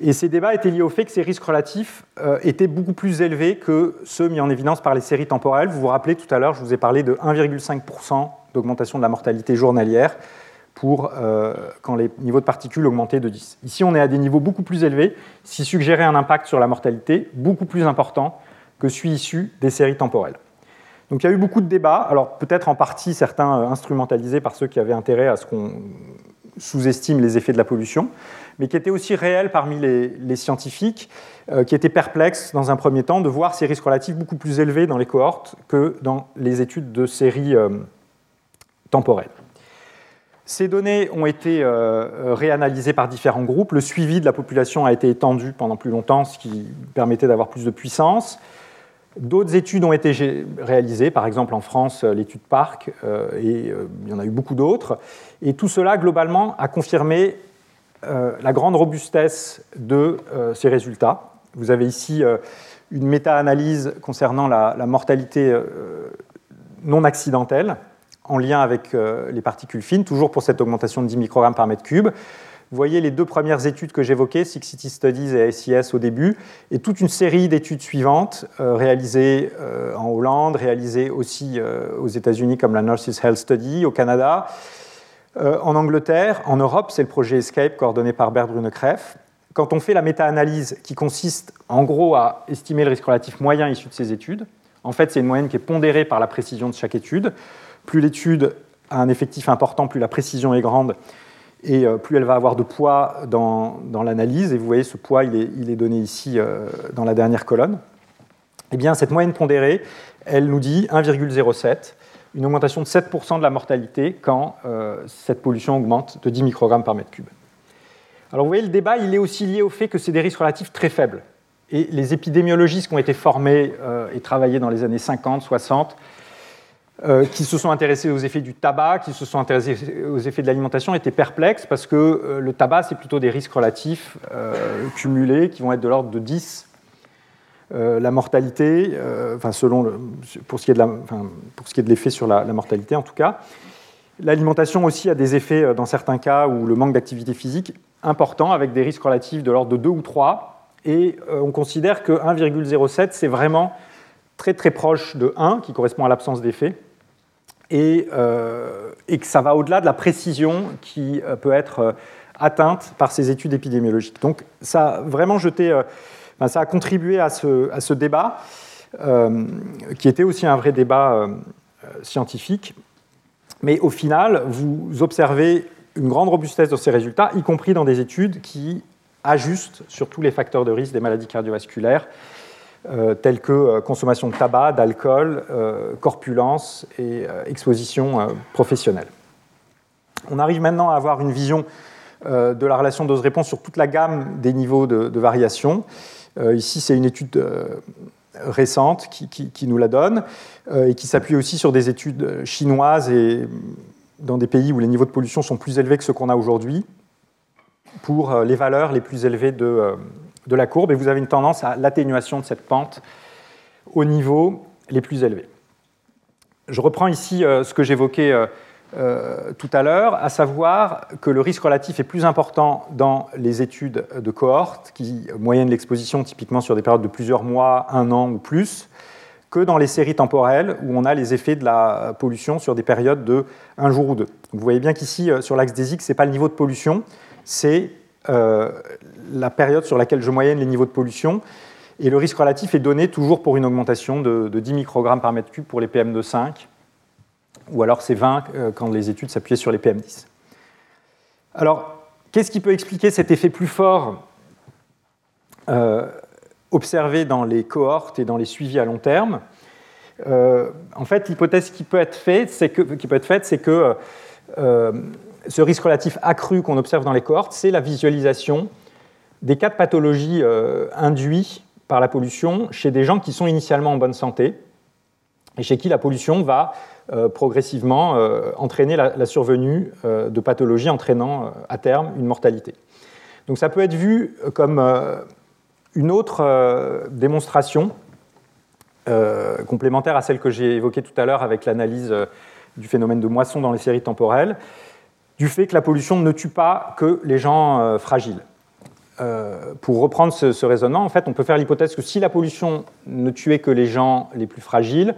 Et ces débats étaient liés au fait que ces risques relatifs euh, étaient beaucoup plus élevés que ceux mis en évidence par les séries temporelles. Vous vous rappelez tout à l'heure, je vous ai parlé de 1,5% d'augmentation de la mortalité journalière euh, quand les niveaux de particules augmentaient de 10. Ici, on est à des niveaux beaucoup plus élevés, ce qui suggérait un impact sur la mortalité beaucoup plus important que celui issu des séries temporelles. Donc il y a eu beaucoup de débats, alors peut-être en partie certains euh, instrumentalisés par ceux qui avaient intérêt à ce qu'on sous-estime les effets de la pollution, mais qui était aussi réel parmi les, scientifiques, euh, qui étaient perplexes dans un premier temps de voir ces risques relatifs beaucoup plus élevés dans les cohortes que dans les études de séries euh, temporelles. Ces données ont été euh, réanalysées par différents groupes. Le suivi de la population a été étendu pendant plus longtemps, ce qui permettait d'avoir plus de puissance. D'autres études ont été réalisées, par exemple en France, l'étude Parc, et il y en a eu beaucoup d'autres. Et tout cela, globalement, a confirmé euh, la grande robustesse de euh, ces résultats. Vous avez ici euh, une méta-analyse concernant la, mortalité non accidentelle en lien avec les particules fines, toujours pour cette augmentation de 10 microgrammes par mètre cube. Vous voyez les deux premières études que j'évoquais, Six City Studies et SIS au début, et toute une série d'études suivantes réalisées en Hollande, réalisées aussi aux États-Unis comme la Nurses Health Study, au Canada, euh, en Angleterre, en Europe, c'est le projet Escape coordonné par Bert Brunekreef. Quand on fait la méta-analyse qui consiste en gros à estimer le risque relatif moyen issu de ces études, en fait c'est une moyenne qui est pondérée par la précision de chaque étude. Plus l'étude a un effectif important, plus la précision est grande et euh, plus elle va avoir de poids dans, l'analyse. Et vous voyez, ce poids, il est, il est donné ici euh, dans la dernière colonne. Eh bien, cette moyenne pondérée, elle nous dit 1,07 une augmentation de 7% de la mortalité quand euh, cette pollution augmente de 10 microgrammes par mètre cube. Alors vous voyez, le débat, il est aussi lié au fait que c'est des risques relatifs très faibles. Et les épidémiologistes qui ont été formés euh, et travaillés dans les années 50, 60, euh, qui se sont intéressés aux effets du tabac, qui se sont intéressés aux effets de l'alimentation, étaient perplexes parce que le tabac, c'est plutôt des risques relatifs cumulés qui vont être de l'ordre de 10 euh, la mortalité, euh, enfin selon pour ce qui est de l'effet sur la, mortalité en tout cas. L'alimentation aussi a des effets euh, dans certains cas où le manque d'activité physique important avec des risques relatifs de l'ordre de 2 ou 3 et on considère que 1,07 c'est vraiment très très proche de 1, qui correspond à l'absence d'effet, et, et, que ça va au-delà de la précision qui peut être atteinte par ces études épidémiologiques. Donc ça a vraiment jeté, ça a contribué à ce, à ce débat, qui était aussi un vrai débat scientifique. Mais au final, vous observez une grande robustesse de ces résultats, y compris dans des études qui ajustent sur tous les facteurs de risque des maladies cardiovasculaires, euh, tels que euh, consommation de tabac, d'alcool, euh, corpulence et exposition professionnelle. On arrive maintenant à avoir une vision de la relation dose-réponse sur toute la gamme des niveaux de, variation. Ici, c'est une étude récente qui, nous la donne et qui s'appuie aussi sur des études chinoises et dans des pays où les niveaux de pollution sont plus élevés que ceux qu'on a aujourd'hui, pour euh, les valeurs les plus élevées de, euh, de la courbe, et vous avez une tendance à l'atténuation de cette pente au niveau les plus élevés. Je reprends ici euh, ce que j'évoquais tout à l'heure, à savoir que le risque relatif est plus important dans les études de cohorte, qui moyennent l'exposition typiquement sur des périodes de plusieurs mois, un an ou plus, que dans les séries temporelles où on a les effets de la pollution sur des périodes de un jour ou deux. vous voyez bien qu'ici, euh, sur l'axe des X, ce n'est pas le niveau de pollution, c'est euh, la période sur laquelle je moyenne les niveaux de pollution. Et le risque relatif est donné toujours pour une augmentation de, 10 microgrammes par mètre cube pour les PM2,5, ou alors c'est 20 euh, quand les études s'appuyaient sur les PM10. Alors, qu'est-ce qui peut expliquer cet effet plus fort observé dans les cohortes et dans les suivis à long terme? Euh, en fait, l'hypothèse qui peut être faite, c'est que, euh, ce risque relatif accru qu'on observe dans les cohortes, c'est la visualisation des cas de pathologie euh, induits par la pollution chez des gens qui sont initialement en bonne santé et chez qui la pollution va progressivement entraîner la, survenue de pathologies entraînant à terme une mortalité. Donc ça peut être vu comme une autre euh, démonstration euh, complémentaire à celle que j'ai évoquée tout à l'heure avec l'analyse euh, du phénomène de moisson dans les séries temporelles, du fait que la pollution ne tue pas que les gens fragiles. pour reprendre ce, raisonnement, en fait, on peut faire l'hypothèse que si la pollution ne tuait que les gens les plus fragiles,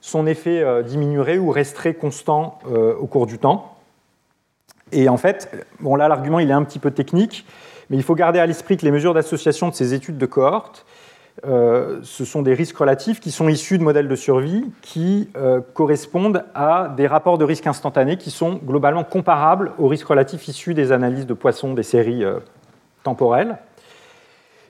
son effet diminuerait ou resterait constant au cours du temps. Et en fait, bon là l'argument il est un petit peu technique, mais il faut garder à l'esprit que les mesures d'association de ces études de cohorte, euh, ce sont des risques relatifs qui sont issus de modèles de survie qui euh, correspondent à des rapports de risque instantanés qui sont globalement comparables aux risques relatifs issus des analyses de poissons des séries euh, temporelles.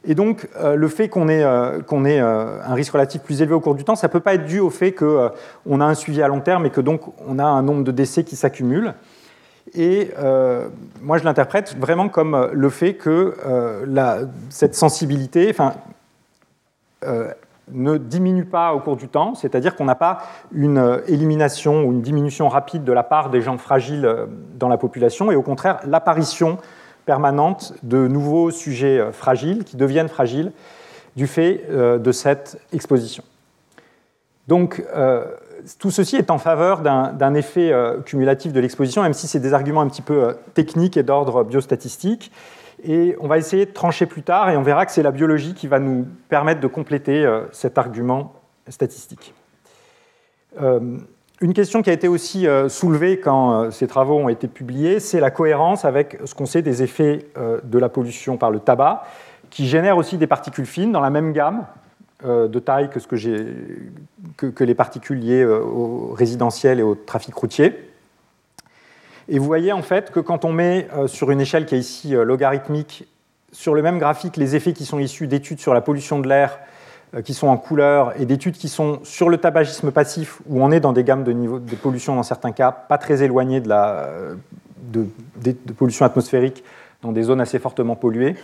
Et donc, le fait qu'on ait, qu'on ait un risque relatif plus élevé au cours du temps, ça ne peut pas être dû au fait qu'on a un suivi à long terme et que donc on a un nombre de décès qui s'accumule. Et euh, moi, je l'interprète vraiment comme euh, le fait que euh, cette sensibilité ne diminue pas au cours du temps, c'est-à-dire qu'on n'a pas une élimination ou une diminution rapide de la part des gens fragiles dans la population, et au contraire, l'apparition permanente de nouveaux sujets fragiles qui deviennent fragiles du fait de cette exposition. Donc, tout ceci est en faveur d'un effet euh, cumulatif de l'exposition, même si c'est des arguments un petit peu euh, techniques et d'ordre biostatistique. Et on va essayer de trancher plus tard et on verra que c'est la biologie qui va nous permettre de compléter euh, cet argument statistique. Une question qui a été aussi soulevée quand ces travaux ont été publiés, c'est la cohérence avec ce qu'on sait des effets de la pollution par le tabac, qui génère aussi des particules fines dans la même gamme, euh, de taille que, ce que, les particules liées euh, au résidentiel et au trafic routier. Et vous voyez en fait que quand on met euh, sur une échelle qui est ici logarithmique, sur le même graphique, les effets qui sont issus d'études sur la pollution de l'air qui sont en couleur et d'études qui sont sur le tabagisme passif, où on est dans des gammes de niveau de pollution dans certains cas, pas très éloignées de, la, de, de pollution atmosphérique dans des zones assez fortement polluées.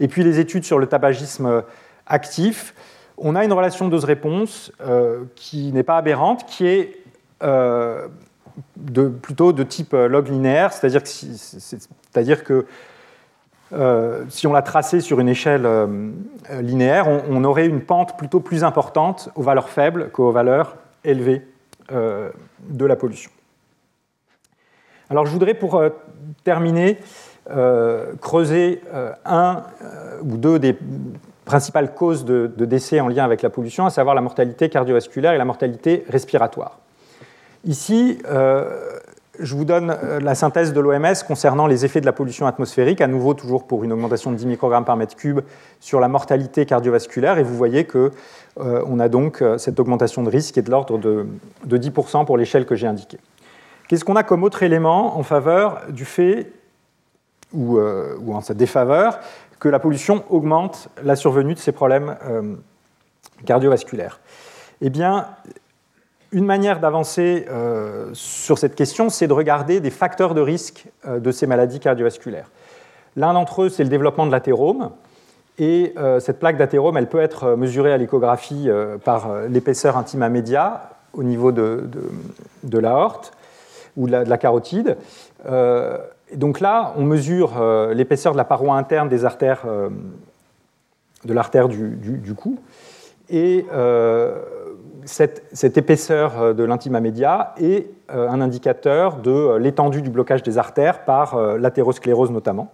Et puis les études sur le tabagisme actif, on a une relation dose-réponse euh, qui n'est pas aberrante, qui est euh, plutôt de type euh, log linéaire, c'est-à-dire que, si, on l'a tracé sur une échelle linéaire, on, aurait une pente plutôt plus importante aux valeurs faibles qu'aux valeurs élevées de la pollution. Alors je voudrais pour terminer creuser un ou deux des principales causes de, décès en lien avec la pollution, à savoir la mortalité cardiovasculaire et la mortalité respiratoire. Ici, je vous donne la synthèse de l'OMS concernant les effets de la pollution atmosphérique, à nouveau toujours pour une augmentation de 10 microgrammes par mètre cube sur la mortalité cardiovasculaire, et vous voyez que on a donc cette augmentation de risque qui est de l'ordre de, de 10% pour l'échelle que j'ai indiquée. Qu'est-ce qu'on a comme autre élément en faveur du fait, ou, euh, en sa défaveur, que la pollution augmente la survenue de ces problèmes euh, cardiovasculaires? Eh bien, une manière d'avancer euh, sur cette question, c'est de regarder des facteurs de risque de ces maladies cardiovasculaires. L'un d'entre eux, c'est le développement de l'athérome. Et cette plaque d'athérome, elle peut être mesurée à l'échographie par l'épaisseur intima média au niveau de, de, l'aorte ou de la, carotide. Euh, donc là, on mesure euh, l'épaisseur de la paroi interne des artères, euh, de l'artère du, cou. Et cette, épaisseur de l'intima média est un indicateur de l'étendue du blocage des artères par l'athérosclérose notamment.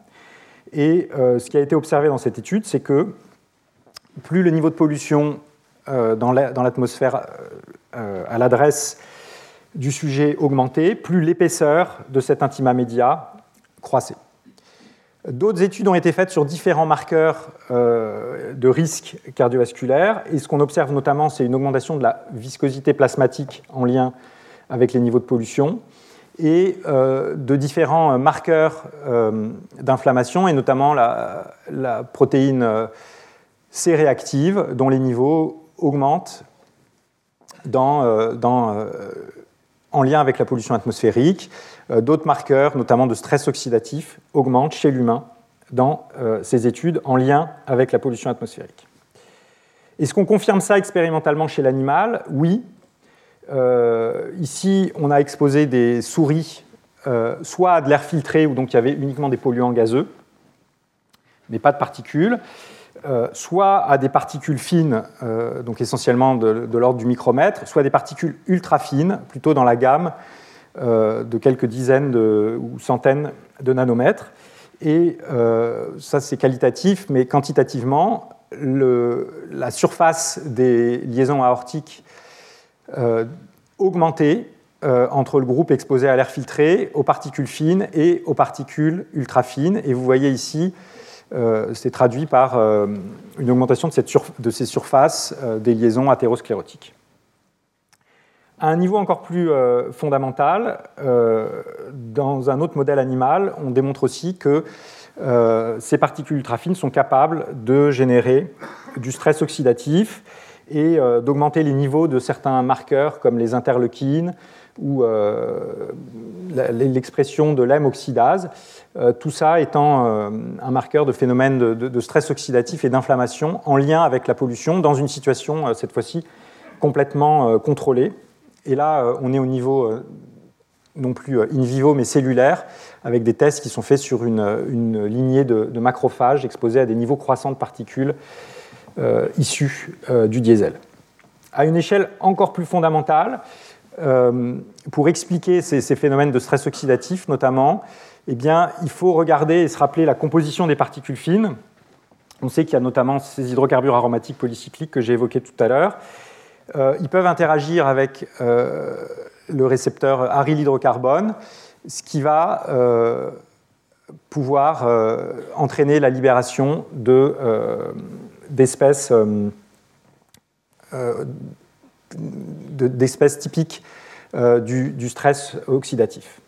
Et ce qui a été observé dans cette étude, c'est que plus le niveau de pollution dans l'atmosphère à l'adresse du sujet augmentait, plus l'épaisseur de cet intima média croissait. D'autres études ont été faites sur différents marqueurs euh, de risque cardiovasculaire, et ce qu'on observe notamment, c'est une augmentation de la viscosité plasmatique en lien avec les niveaux de pollution, et euh, de différents marqueurs euh, d'inflammation, et notamment la, protéine C réactive, dont les niveaux augmentent en lien avec la pollution atmosphérique. Euh, d'autres marqueurs, notamment de stress oxydatif, augmentent chez l'humain dans euh, ces études en lien avec la pollution atmosphérique. Est-ce qu'on confirme ça expérimentalement chez l'animal? Oui. Euh, ici, on a exposé des souris soit à de l'air filtré, où donc il y avait uniquement des polluants gazeux, mais pas de particules, euh, soit à des particules fines, euh, donc essentiellement de, l'ordre du micromètre, soit des particules ultra fines, plutôt dans la gamme euh, de quelques dizaines ou centaines de nanomètres. Et ça, c'est qualitatif, mais quantitativement, la surface des liaisons aortiques augmentait entre le groupe exposé à l'air filtré, aux particules fines et aux particules ultra fines. Et vous voyez ici euh, c'est traduit par euh, une augmentation de, ces surfaces euh, des liaisons athérosclérotiques. À un niveau encore plus fondamental, dans un autre modèle animal, on démontre aussi que ces particules ultrafines sont capables de générer du stress oxydatif et d'augmenter les niveaux de certains marqueurs comme les interleukines, ou euh, l'expression de l'hème oxydase, euh, tout ça étant euh, un marqueur de phénomène de, stress oxydatif et d'inflammation en lien avec la pollution dans une situation, cette fois-ci, complètement contrôlée. Et là, on est au niveau non plus in vivo, mais cellulaire, avec des tests qui sont faits sur une, lignée de, macrophages exposés à des niveaux croissants de particules issues du diesel. À une échelle encore plus fondamentale, euh, pour expliquer ces, phénomènes de stress oxydatif notamment, eh bien, il faut regarder et se rappeler la composition des particules fines. On sait qu'il y a notamment ces hydrocarbures aromatiques polycycliques que j'ai évoqués tout à l'heure. Euh, ils peuvent interagir avec euh, le récepteur aryl hydrocarbone, ce qui va pouvoir entraîner la libération d'espèces d'espèces typiques euh, du, stress oxydatif.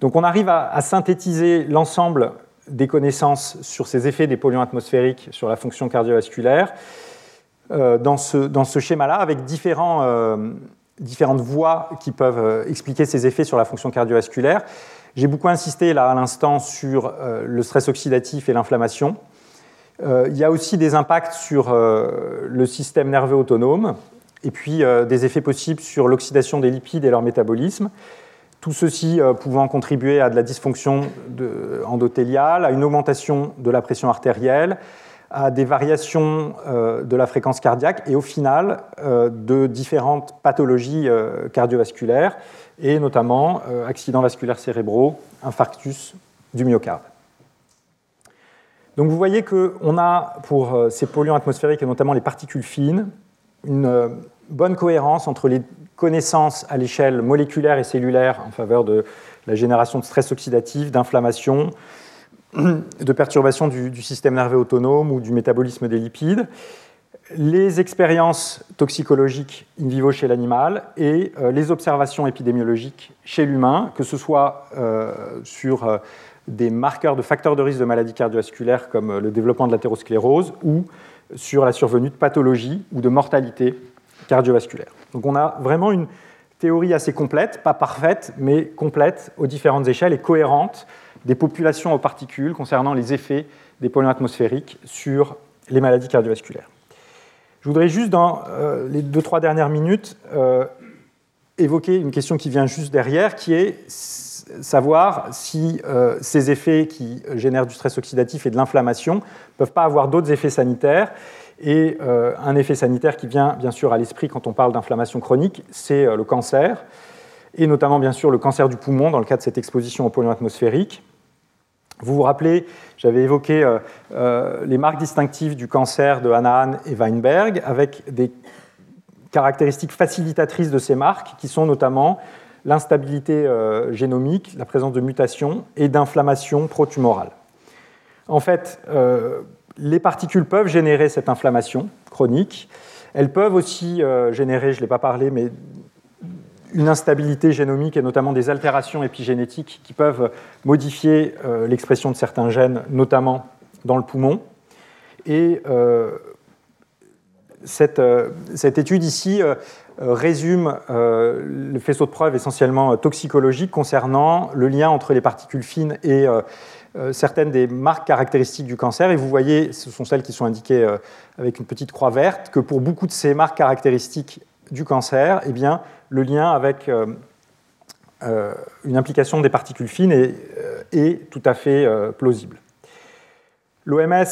Donc on arrive à, synthétiser l'ensemble des connaissances sur ces effets des polluants atmosphériques sur la fonction cardiovasculaire euh, dans ce, dans ce schéma-là avec euh, différentes voies qui peuvent expliquer ces effets sur la fonction cardiovasculaire. J'ai beaucoup insisté là à l'instant sur le stress oxydatif et l'inflammation. il y a aussi des impacts sur le système nerveux autonome, et puis euh, des effets possibles sur l'oxydation des lipides et leur métabolisme. Tout ceci euh, pouvant contribuer à de la dysfonction endothéliale, à une augmentation de la pression artérielle, à des variations euh, de la fréquence cardiaque et au final de différentes pathologies cardiovasculaires et notamment accidents vasculaires cérébraux, infarctus du myocarde. Donc vous voyez qu'on a pour ces polluants atmosphériques et notamment les particules fines une bonne cohérence entre les connaissances à l'échelle moléculaire et cellulaire en faveur de la génération de stress oxydatif, d'inflammation, de perturbation du, système nerveux autonome ou du métabolisme des lipides, les expériences toxicologiques in vivo chez l'animal et euh, les observations épidémiologiques chez l'humain, que ce soit euh, sur euh, des marqueurs de facteurs de risque de maladies cardiovasculaires comme le développement de l'athérosclérose ou sur la survenue de pathologies ou de mortalité cardiovasculaire. Donc on a vraiment une théorie assez complète, pas parfaite, mais complète aux différentes échelles et cohérente des populations aux particules concernant les effets des polluants atmosphériques sur les maladies cardiovasculaires. Je voudrais juste, dans euh, les deux, trois dernières minutes, euh, évoquer une question qui vient juste derrière, qui est savoir si euh, ces effets qui génèrent du stress oxydatif et de l'inflammation ne peuvent pas avoir d'autres effets sanitaires. Et un effet sanitaire qui vient bien sûr à l'esprit quand on parle d'inflammation chronique, c'est le cancer, et notamment bien sûr le cancer du poumon dans le cas de cette exposition aux polluants atmosphériques. Vous vous rappelez, j'avais évoqué euh, euh, les marques distinctives du cancer de Hanahan et Weinberg, avec des caractéristiques facilitatrices de ces marques, qui sont notamment l'instabilité euh, génomique, la présence de mutations et d'inflammation protumorale. En fait, les particules peuvent générer cette inflammation chronique. Elles peuvent aussi générer, je ne l'ai pas parlé, mais une instabilité génomique et notamment des altérations épigénétiques qui peuvent modifier euh, l'expression de certains gènes, notamment dans le poumon. Et euh, cette, euh, cette, étude ici résume le faisceau de preuves essentiellement toxicologique concernant le lien entre les particules fines et certaines des marques caractéristiques du cancer. Et vous voyez, ce sont celles qui sont indiquées avec une petite croix verte, que pour beaucoup de ces marques caractéristiques du cancer, eh bien, le lien avec euh, euh, une implication des particules fines est, euh, tout à fait plausible. L'OMS,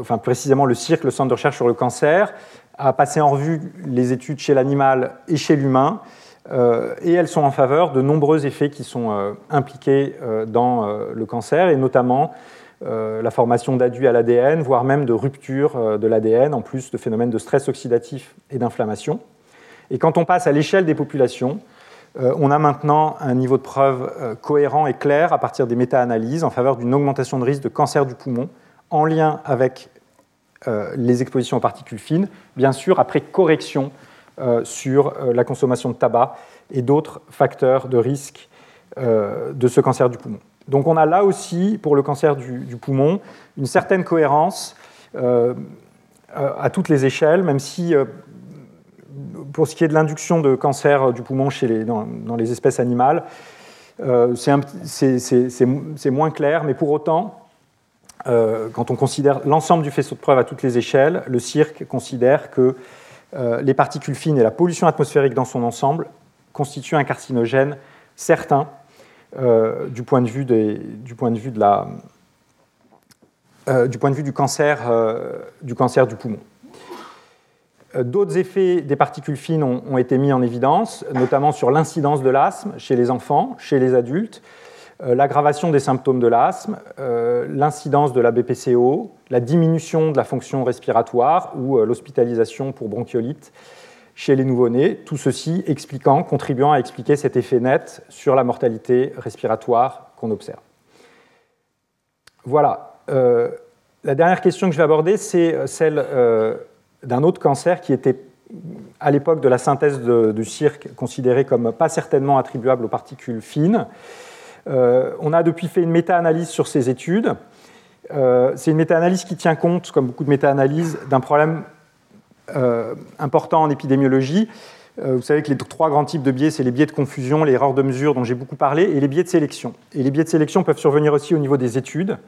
enfin précisément le CIRC, le Centre de recherche sur le cancer, a passé en revue les études chez l'animal et chez l'humain, et elles sont en faveur de nombreux effets qui sont impliqués dans le cancer, et notamment la formation d'adduits à l'ADN, voire même de rupture de l'ADN, en plus de phénomènes de stress oxydatif et d'inflammation. Et quand on passe à l'échelle des populations, euh, on a maintenant un niveau de preuve euh, cohérent et clair à partir des méta-analyses en faveur d'une augmentation de risque de cancer du poumon en lien avec euh, les expositions aux particules fines, bien sûr après correction sur la consommation de tabac et d'autres facteurs de risque de ce cancer du poumon. Donc on a là aussi, pour le cancer du, du poumon, une certaine cohérence à toutes les échelles, même si pour ce qui est de l'induction de cancer du poumon chez les, dans, les espèces animales, euh, c'est moins clair, mais pour autant, euh, quand on considère l'ensemble du faisceau de preuves à toutes les échelles, le CIRC considère que euh, les particules fines et la pollution atmosphérique dans son ensemble constituent un carcinogène certain du point de vue, du, point de vue de la, du point de vue du cancer, du cancer du poumon. Euh, d'autres effets des particules fines ont, été mis en évidence, notamment sur l'incidence de l'asthme chez les enfants, chez les adultes, euh, l'aggravation des symptômes de l'asthme, euh, l'incidence de la BPCO, la diminution de la fonction respiratoire ou l'hospitalisation pour bronchiolite chez les nouveau-nés, tout ceci expliquant, contribuant à expliquer cet effet net sur la mortalité respiratoire qu'on observe. Voilà. la dernière question que je vais aborder, c'est celle d'un autre cancer qui était à l'époque de la synthèse du cirque considéré comme pas certainement attribuable aux particules fines. Euh, on a depuis fait une méta-analyse sur ces études. Euh, c'est une méta-analyse qui tient compte, comme beaucoup de méta-analyses, d'un problème euh, important en épidémiologie. vous savez que les trois grands types de biais, c'est les biais de confusion, les erreurs de mesure dont j'ai beaucoup parlé, et les biais de sélection. Et les biais de sélection peuvent survenir aussi au niveau des études.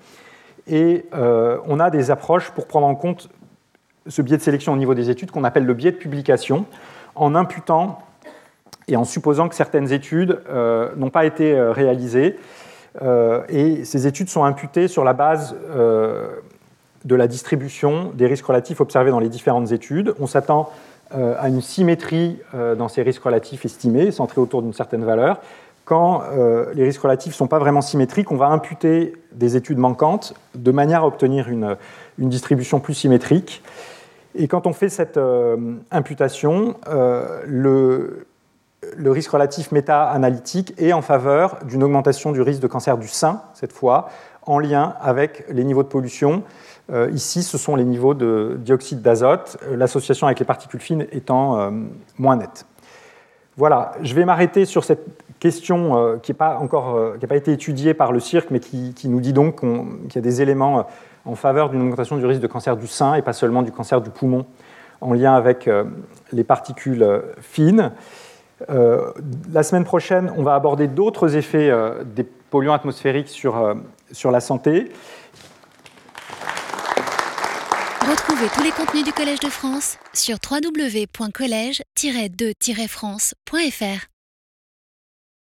Et on a des approches pour prendre en compte ce biais de sélection au niveau des études qu'on appelle le biais de publication, en imputant et en supposant que certaines études euh, n'ont pas été euh, réalisées. Euh, et ces études sont imputées sur la base de la distribution des risques relatifs observés dans les différentes études. On s'attend à une symétrie dans ces risques relatifs estimés, centrés autour d'une certaine valeur. quand les risques relatifs ne sont pas vraiment symétriques, on va imputer des études manquantes de manière à obtenir une, une distribution plus symétrique. Et quand on fait cette imputation, le, le risque relatif méta-analytique est en faveur d'une augmentation du risque de cancer du sein, cette fois, en lien avec les niveaux de pollution. Euh, ici, ce sont les niveaux de dioxyde d'azote, euh, l'association avec les particules fines étant euh, moins nette. Voilà, je vais m'arrêter sur cette question qui n'a pas pas été étudiée par le CIRC, mais qui, nous dit donc qu'il y a des éléments en faveur d'une augmentation du risque de cancer du sein et pas seulement du cancer du poumon en lien avec les particules fines. Euh, la semaine prochaine, on va aborder d'autres effets euh, des polluants atmosphériques sur, euh, sur la santé. Retrouvez tous les contenus du Collège de France sur www.colège-2-france.fr.